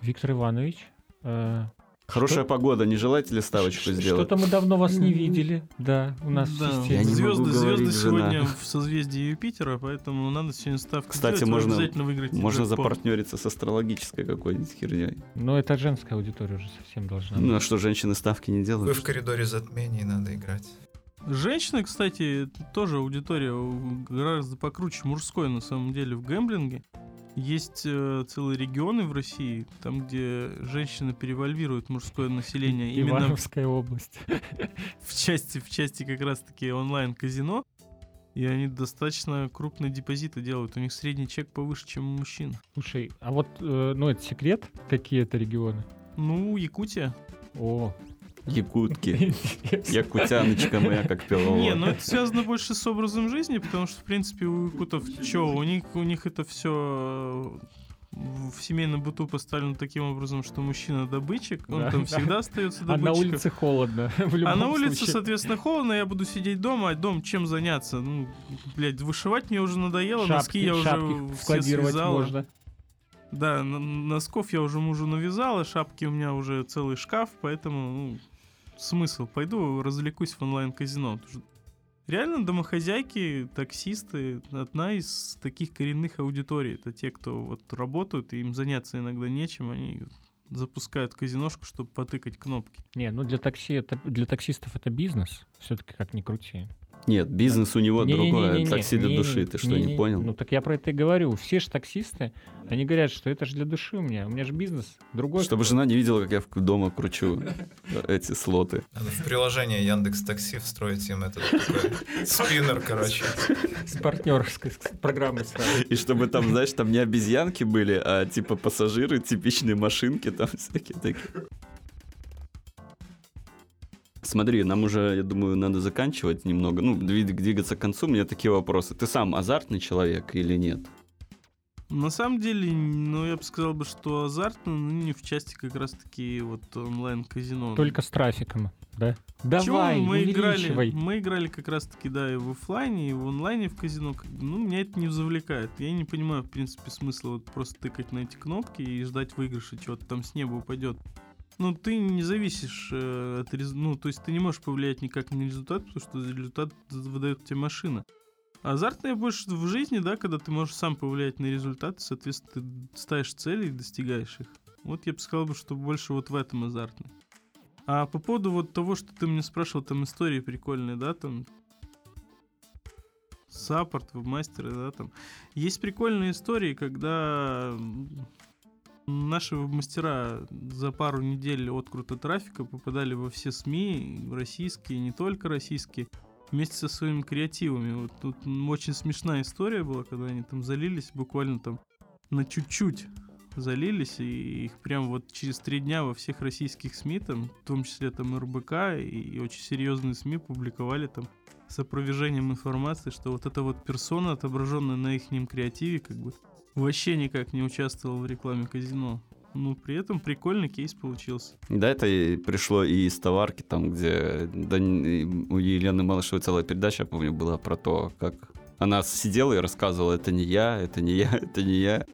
Виктор Иванович, э, Хорошая Что? погода, не желаете ли ставочку Ш- сделать? Что-то мы давно вас не видели. Да, у нас Да, в системе. звезды, звезды сегодня жена. в созвездии Юпитера, поэтому надо сегодня ставку Кстати, сделать, можно, обязательно выиграть можно запартнериться с астрологической какой-нибудь херней. Но это женская аудитория уже совсем должна быть. Ну а что, женщины ставки не Вы делают? в коридоре затмений надо играть. Женщины, кстати, тоже аудитория гораздо покруче мужской на самом деле в гэмблинге. Есть э, целые регионы в России, там, где женщины перевальвируют мужское население именно Ивановская область. в части, в части как раз-таки онлайн-казино. И они достаточно крупные депозиты делают. У них средний чек повыше, чем у мужчин. Слушай, а вот, э, ну, это секрет, какие это регионы? Ну, Якутия. О, Якутки. Якутяночка моя, как пела. Не, ну это связано больше с образом жизни, потому что, в принципе, у якутов что, у них, у них это все в семейном быту поставлено таким образом, что мужчина добытчик, он Да, там да. всегда остается А на добытчиком. улице холодно. в А любом на улице, случае. соответственно, холодно, я буду сидеть дома, а дом чем заняться? Ну, блядь, вышивать мне уже надоело, носки Шапки, я уже шапки все связала. можно. Да, носков я уже мужу навязала, шапки у меня уже целый шкаф, поэтому ну, смысл. Пойду развлекусь в онлайн-казино. Реально домохозяйки, таксисты одна из таких коренных аудиторий. Это те, кто вот работают, и им заняться иногда нечем, они запускают казиношку, чтобы потыкать кнопки. Не, ну для такси это для таксистов это бизнес, все-таки как ни крути. Нет, бизнес у него другое. Не-не-не-не, Такси для души. Ты что, не понял? Ну так я про это и говорю. Все же таксисты, они говорят, что это же для души у меня. У меня же бизнес другой. Чтобы жена не видела, как я в- дома кручу эти слоты. Надо в приложение Яндекс Такси встроить им этот такой спиннер, короче. с партнерской программой сразу. И чтобы там, знаешь, там не обезьянки были, а типа пассажиры, типичные машинки там всякие такие. Смотри, нам уже, я думаю, надо заканчивать немного, ну, двиг- двигаться к концу. У меня такие вопросы. Ты сам азартный человек или нет? На самом деле, ну, я бы сказал бы, что азартно, ну, не в части как раз-таки вот онлайн-казино. Только с трафиком, да? Чего Давай, мы играли, мы играли как раз-таки, да, и в оффлайне, и в онлайне в казино. Ну, меня это не завлекает. Я не понимаю, в принципе, смысла вот просто тыкать на эти кнопки и ждать выигрыша, чего-то там с неба упадет. Ну, ты не зависишь э, от Ну, то есть ты не можешь повлиять никак на результат, потому что результат выдает тебе машина. Азартное больше в жизни, да, когда ты можешь сам повлиять на результат, соответственно, ты ставишь цели и достигаешь их. Вот я бы сказал, что больше вот в этом азартно. А по поводу вот того, что ты меня спрашивал, там истории прикольные, да, там саппорт, вебмастеры, да, там. Есть прикольные истории, когда наши вебмастера за пару недель открута трафика попадали во все СМИ, российские, не только российские, вместе со своими креативами. Вот тут очень смешная история была, когда они там залились буквально там на чуть-чуть залились, и их прям вот через три дня во всех российских СМИ, там, в том числе там РБК и, и очень серьезные СМИ публиковали там с опровержением информации, что вот эта вот персона, отображенная на их креативе, как бы вообще никак не участвовала в рекламе казино. Ну, при этом прикольный кейс получился. Да, это и пришло и из товарки, там, где да, у Елены Малышевой целая передача, я помню, была про то, как она сидела и рассказывала, это не я, это не я, это не я.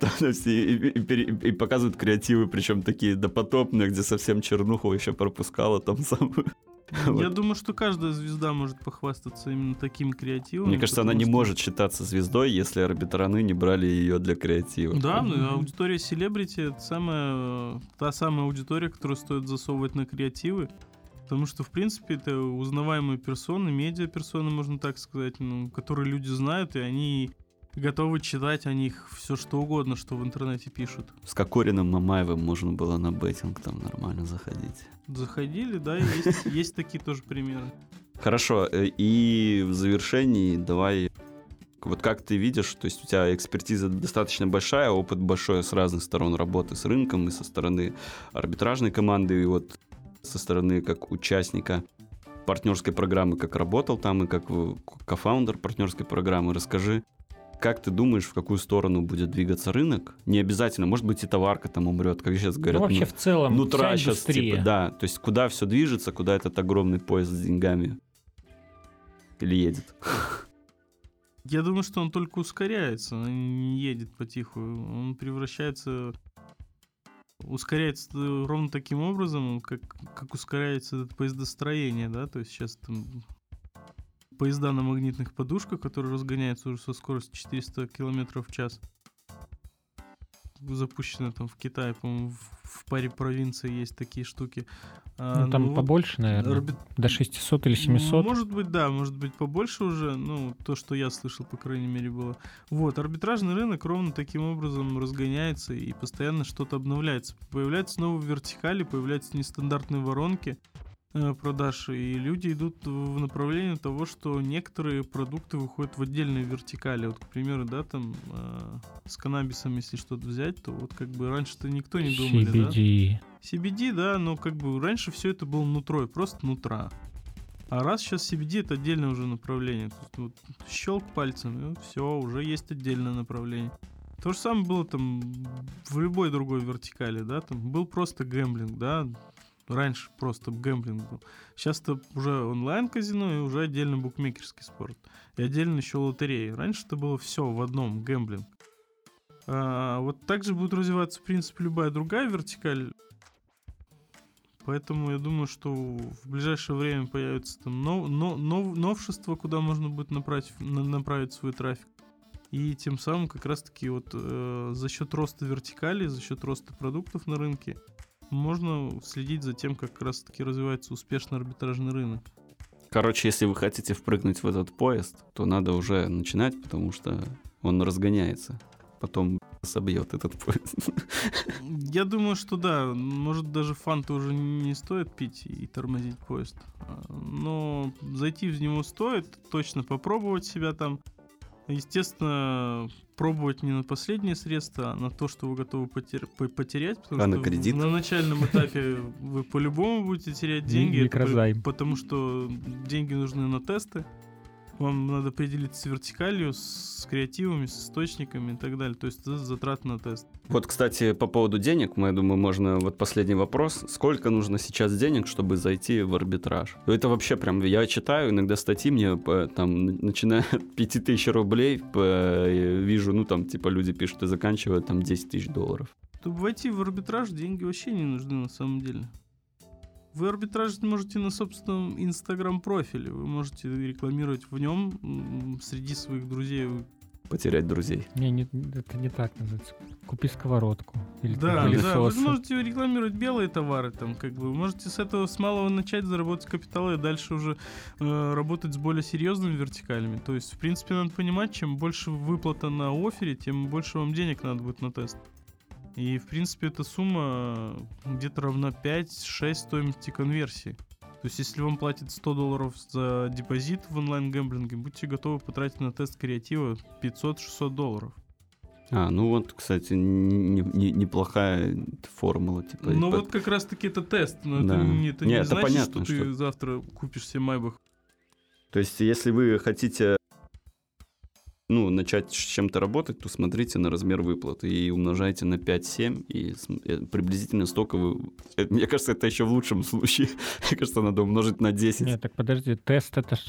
И, и- и и показывают креативы, причем такие допотопные, где совсем чернуху еще пропускала там самую. Я Вот. думаю, что каждая звезда может похвастаться именно таким креативом. Мне кажется, она не что- может считаться звездой, если арбитраны не брали ее для креатива. Да, ну, аудитория селебрити это самая, э, та самая аудитория, которую стоит засовывать на креативы. Потому что, в принципе, это узнаваемые персоны, медиа-персоны, можно так сказать, ну, которые люди знают, и они готовы читать о них все что угодно, что в интернете пишут. С Кокориным Мамаевым можно было на беттинг там нормально заходить. Заходили, да, есть, есть такие тоже примеры. Хорошо, э, и в завершении давай вот как ты видишь, то есть у тебя экспертиза достаточно большая, опыт большой с разных сторон работы с рынком и со стороны арбитражной команды, и вот со стороны как участника партнерской программы, как работал там и как кофаундер партнерской программы. Расскажи, как ты думаешь, в какую сторону будет двигаться рынок? Не обязательно, может быть, и товарка там умрет, как сейчас говорят. Ну, вообще ну, в целом, нутра вся сейчас, типа, да, то есть куда все движется, куда этот огромный поезд с деньгами или едет? Я думаю, что он только ускоряется, он не едет потиху. Он превращается... Ускоряется ровно таким образом, как, как ускоряется это поездостроение, да, то есть сейчас там поезда на магнитных подушках, которые разгоняются уже со скоростью 400 км в час. Запущено там в Китае, по-моему, в, в паре провинций есть такие штуки. А, Ну, там ну, побольше, наверное. орбит- До 600 или 700. может быть, да, может быть побольше уже. Ну, то, что я слышал, по крайней мере, было. Вот, арбитражный рынок ровно таким образом разгоняется и постоянно что-то обновляется. Появляются новые вертикали, появляются нестандартные воронки продаж, и люди идут в направлении того, что некоторые продукты выходят в отдельные вертикали. Вот, к примеру, да, там э, с каннабисом, если что-то взять, то вот как бы раньше-то никто не думали, да? CBD. CBD, да, но как бы раньше все это было нутрой, просто нутра. А раз сейчас CBD это отдельное уже направление. Есть вот щелк пальцем, и все, уже есть отдельное направление. То же самое было там в любой другой вертикали, да, там был просто гэмблинг, да, раньше просто гэмблинг был. Сейчас это уже онлайн-казино и уже отдельно букмекерский спорт. И отдельно еще лотереи. Раньше это было все в одном, гэмблинг. А, вот так же будет развиваться, в принципе, любая другая вертикаль. Поэтому я думаю, что в ближайшее время появятся там но- но- нов- новшества, куда можно будет направить, на- направить свой трафик. И тем самым как раз-таки вот э, за счет роста вертикали, за счет роста продуктов на рынке можно следить за тем, как как раз-таки развивается успешный арбитражный рынок. Короче, если вы хотите впрыгнуть в этот поезд, то надо уже начинать, потому что он разгоняется. Потом собьет этот поезд. Я думаю, что да, может даже фанты уже не стоит пить и тормозить поезд. А, Но зайти в него стоит, точно попробовать себя там. Естественно, пробовать не на последнее средство, а на то, что вы готовы потер- по- потерять. Потому А что на кредит? На начальном этапе вы по-любому будете терять деньги. Микрозайм. потому что деньги нужны на тесты. Вам надо определиться с вертикалью, с креативами, с источниками и так далее. То есть это затраты на тест. Вот, кстати, по поводу денег, мы, я думаю, можно... Вот последний вопрос. Сколько нужно сейчас денег, чтобы зайти в арбитраж? Это вообще прям... Я читаю иногда статьи, мне по- там, начиная от 5000 рублей, по- вижу, ну, там, типа, люди пишут и заканчивают там 10 тысяч долларов. Чтобы войти в арбитраж, деньги вообще не нужны на самом деле. Вы арбитраж можете на собственном инстаграм-профиле. Вы можете рекламировать в нем среди своих друзей. Вы- Потерять друзей. Не, не, это не так называется. Купи сковородку. Или Да, да, вы пылесосы. можете рекламировать белые товары, там, как бы. Вы можете с этого с малого начать заработать капитал и дальше уже э, работать с более серьезными вертикалями. То есть, в принципе, надо понимать, чем больше выплата на офере, тем больше вам денег надо будет на тест. И, в принципе, эта сумма где-то равна 5-6 стоимости конверсии. То есть, если вам платят 100 долларов за депозит в онлайн-гэмблинге, будьте готовы потратить на тест креатива 500-600 долларов. А, ну вот, кстати, не- не- неплохая формула. Типа, Ну по- вот как раз таки это тест, но Да. это, не, это Не, не это значит, понятно, что ты что- завтра купишь себе Майбах. То есть, если вы хотите ну, начать с чем-то работать, то смотрите на размер выплаты и умножайте на 5-7, и э, приблизительно столько вы... э, Мне кажется, это еще в лучшем случае. Мне кажется, надо умножить на 10. Нет, так подожди, тест это ж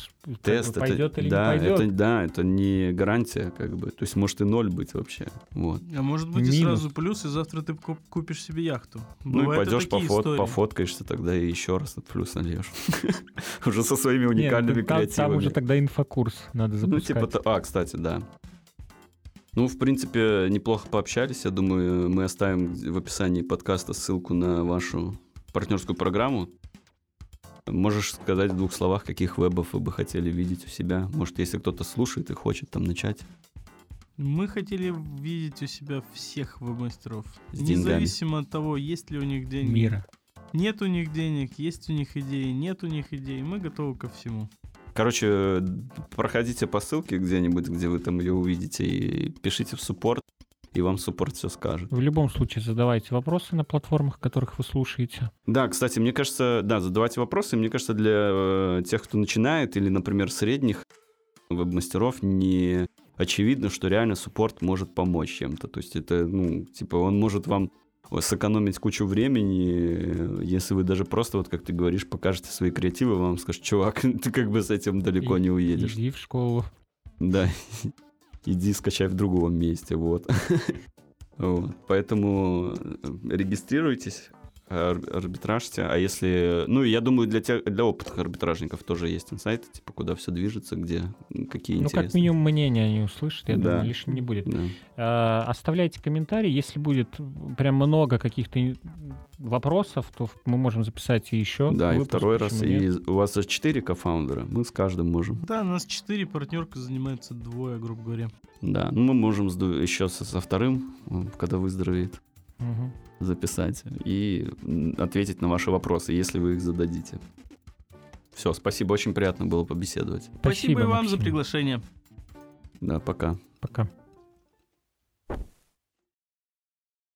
Тест это, пойдет или да, не пойдет. это, да, это не гарантия, как бы. То есть может и ноль быть вообще. Вот. А может быть и Минус. сразу плюс, и завтра ты куп- купишь себе яхту. Ну и Бывают пойдешь пофот, истории. пофоткаешься тогда и еще раз этот плюс нальешь. Уже со своими Нет, уникальными там, там креативами. уже тогда инфокурс надо Ну, запускать. типа, то- а, кстати, да. Ну, в принципе, неплохо пообщались. Я думаю, мы оставим в описании подкаста ссылку на вашу партнерскую программу. Можешь сказать в двух словах, каких вебов вы бы хотели видеть у себя? Может, если кто-то слушает и хочет там начать. Мы хотели видеть у себя всех веб-мастеров. Независимо от того, есть ли у них деньги. Мира. Нет у них денег, есть у них идеи, нет у них идей. Мы готовы ко всему. Короче, проходите по ссылке где-нибудь, где вы там ее увидите, и пишите в суппорт, и вам суппорт все скажет. В любом случае задавайте вопросы на платформах, которых вы слушаете. Да, кстати, мне кажется, да, задавайте вопросы. Мне кажется, для э, тех, кто начинает, или, например, средних веб-мастеров, не очевидно, что реально суппорт может помочь чем-то. То есть это, ну, типа, он может вам сэкономить кучу времени, если вы даже просто, вот как ты говоришь, покажете свои креативы, вам скажут, чувак, ты как бы с этим далеко И- не уедешь. Иди в школу. Да, иди скачай в другом месте, вот. Вот. Поэтому э, регистрируйтесь, арбитражьте, а если... Ну, я думаю, для, тех, для опытных арбитражников тоже есть инсайты, типа, куда все движется, где, какие Ну, интересные. как минимум, мнение они услышат, я Да. думаю, лишним не будет. Да. Э, Оставляйте комментарии. Если будет прям много каких-то вопросов, то мы можем записать и еще. Да, и выпуск, второй раз. почему И нет? у вас 4 кофаундера, мы с каждым можем. Да, нас четыре, партнерка занимается двое, грубо говоря. Да, ну мы можем еще со, со вторым, когда выздоровеет, Мгм. записать и ответить на ваши вопросы, если вы их зададите. Все, спасибо, очень приятно было побеседовать. Спасибо, и вам за Максим. приглашение. Да, пока. Пока.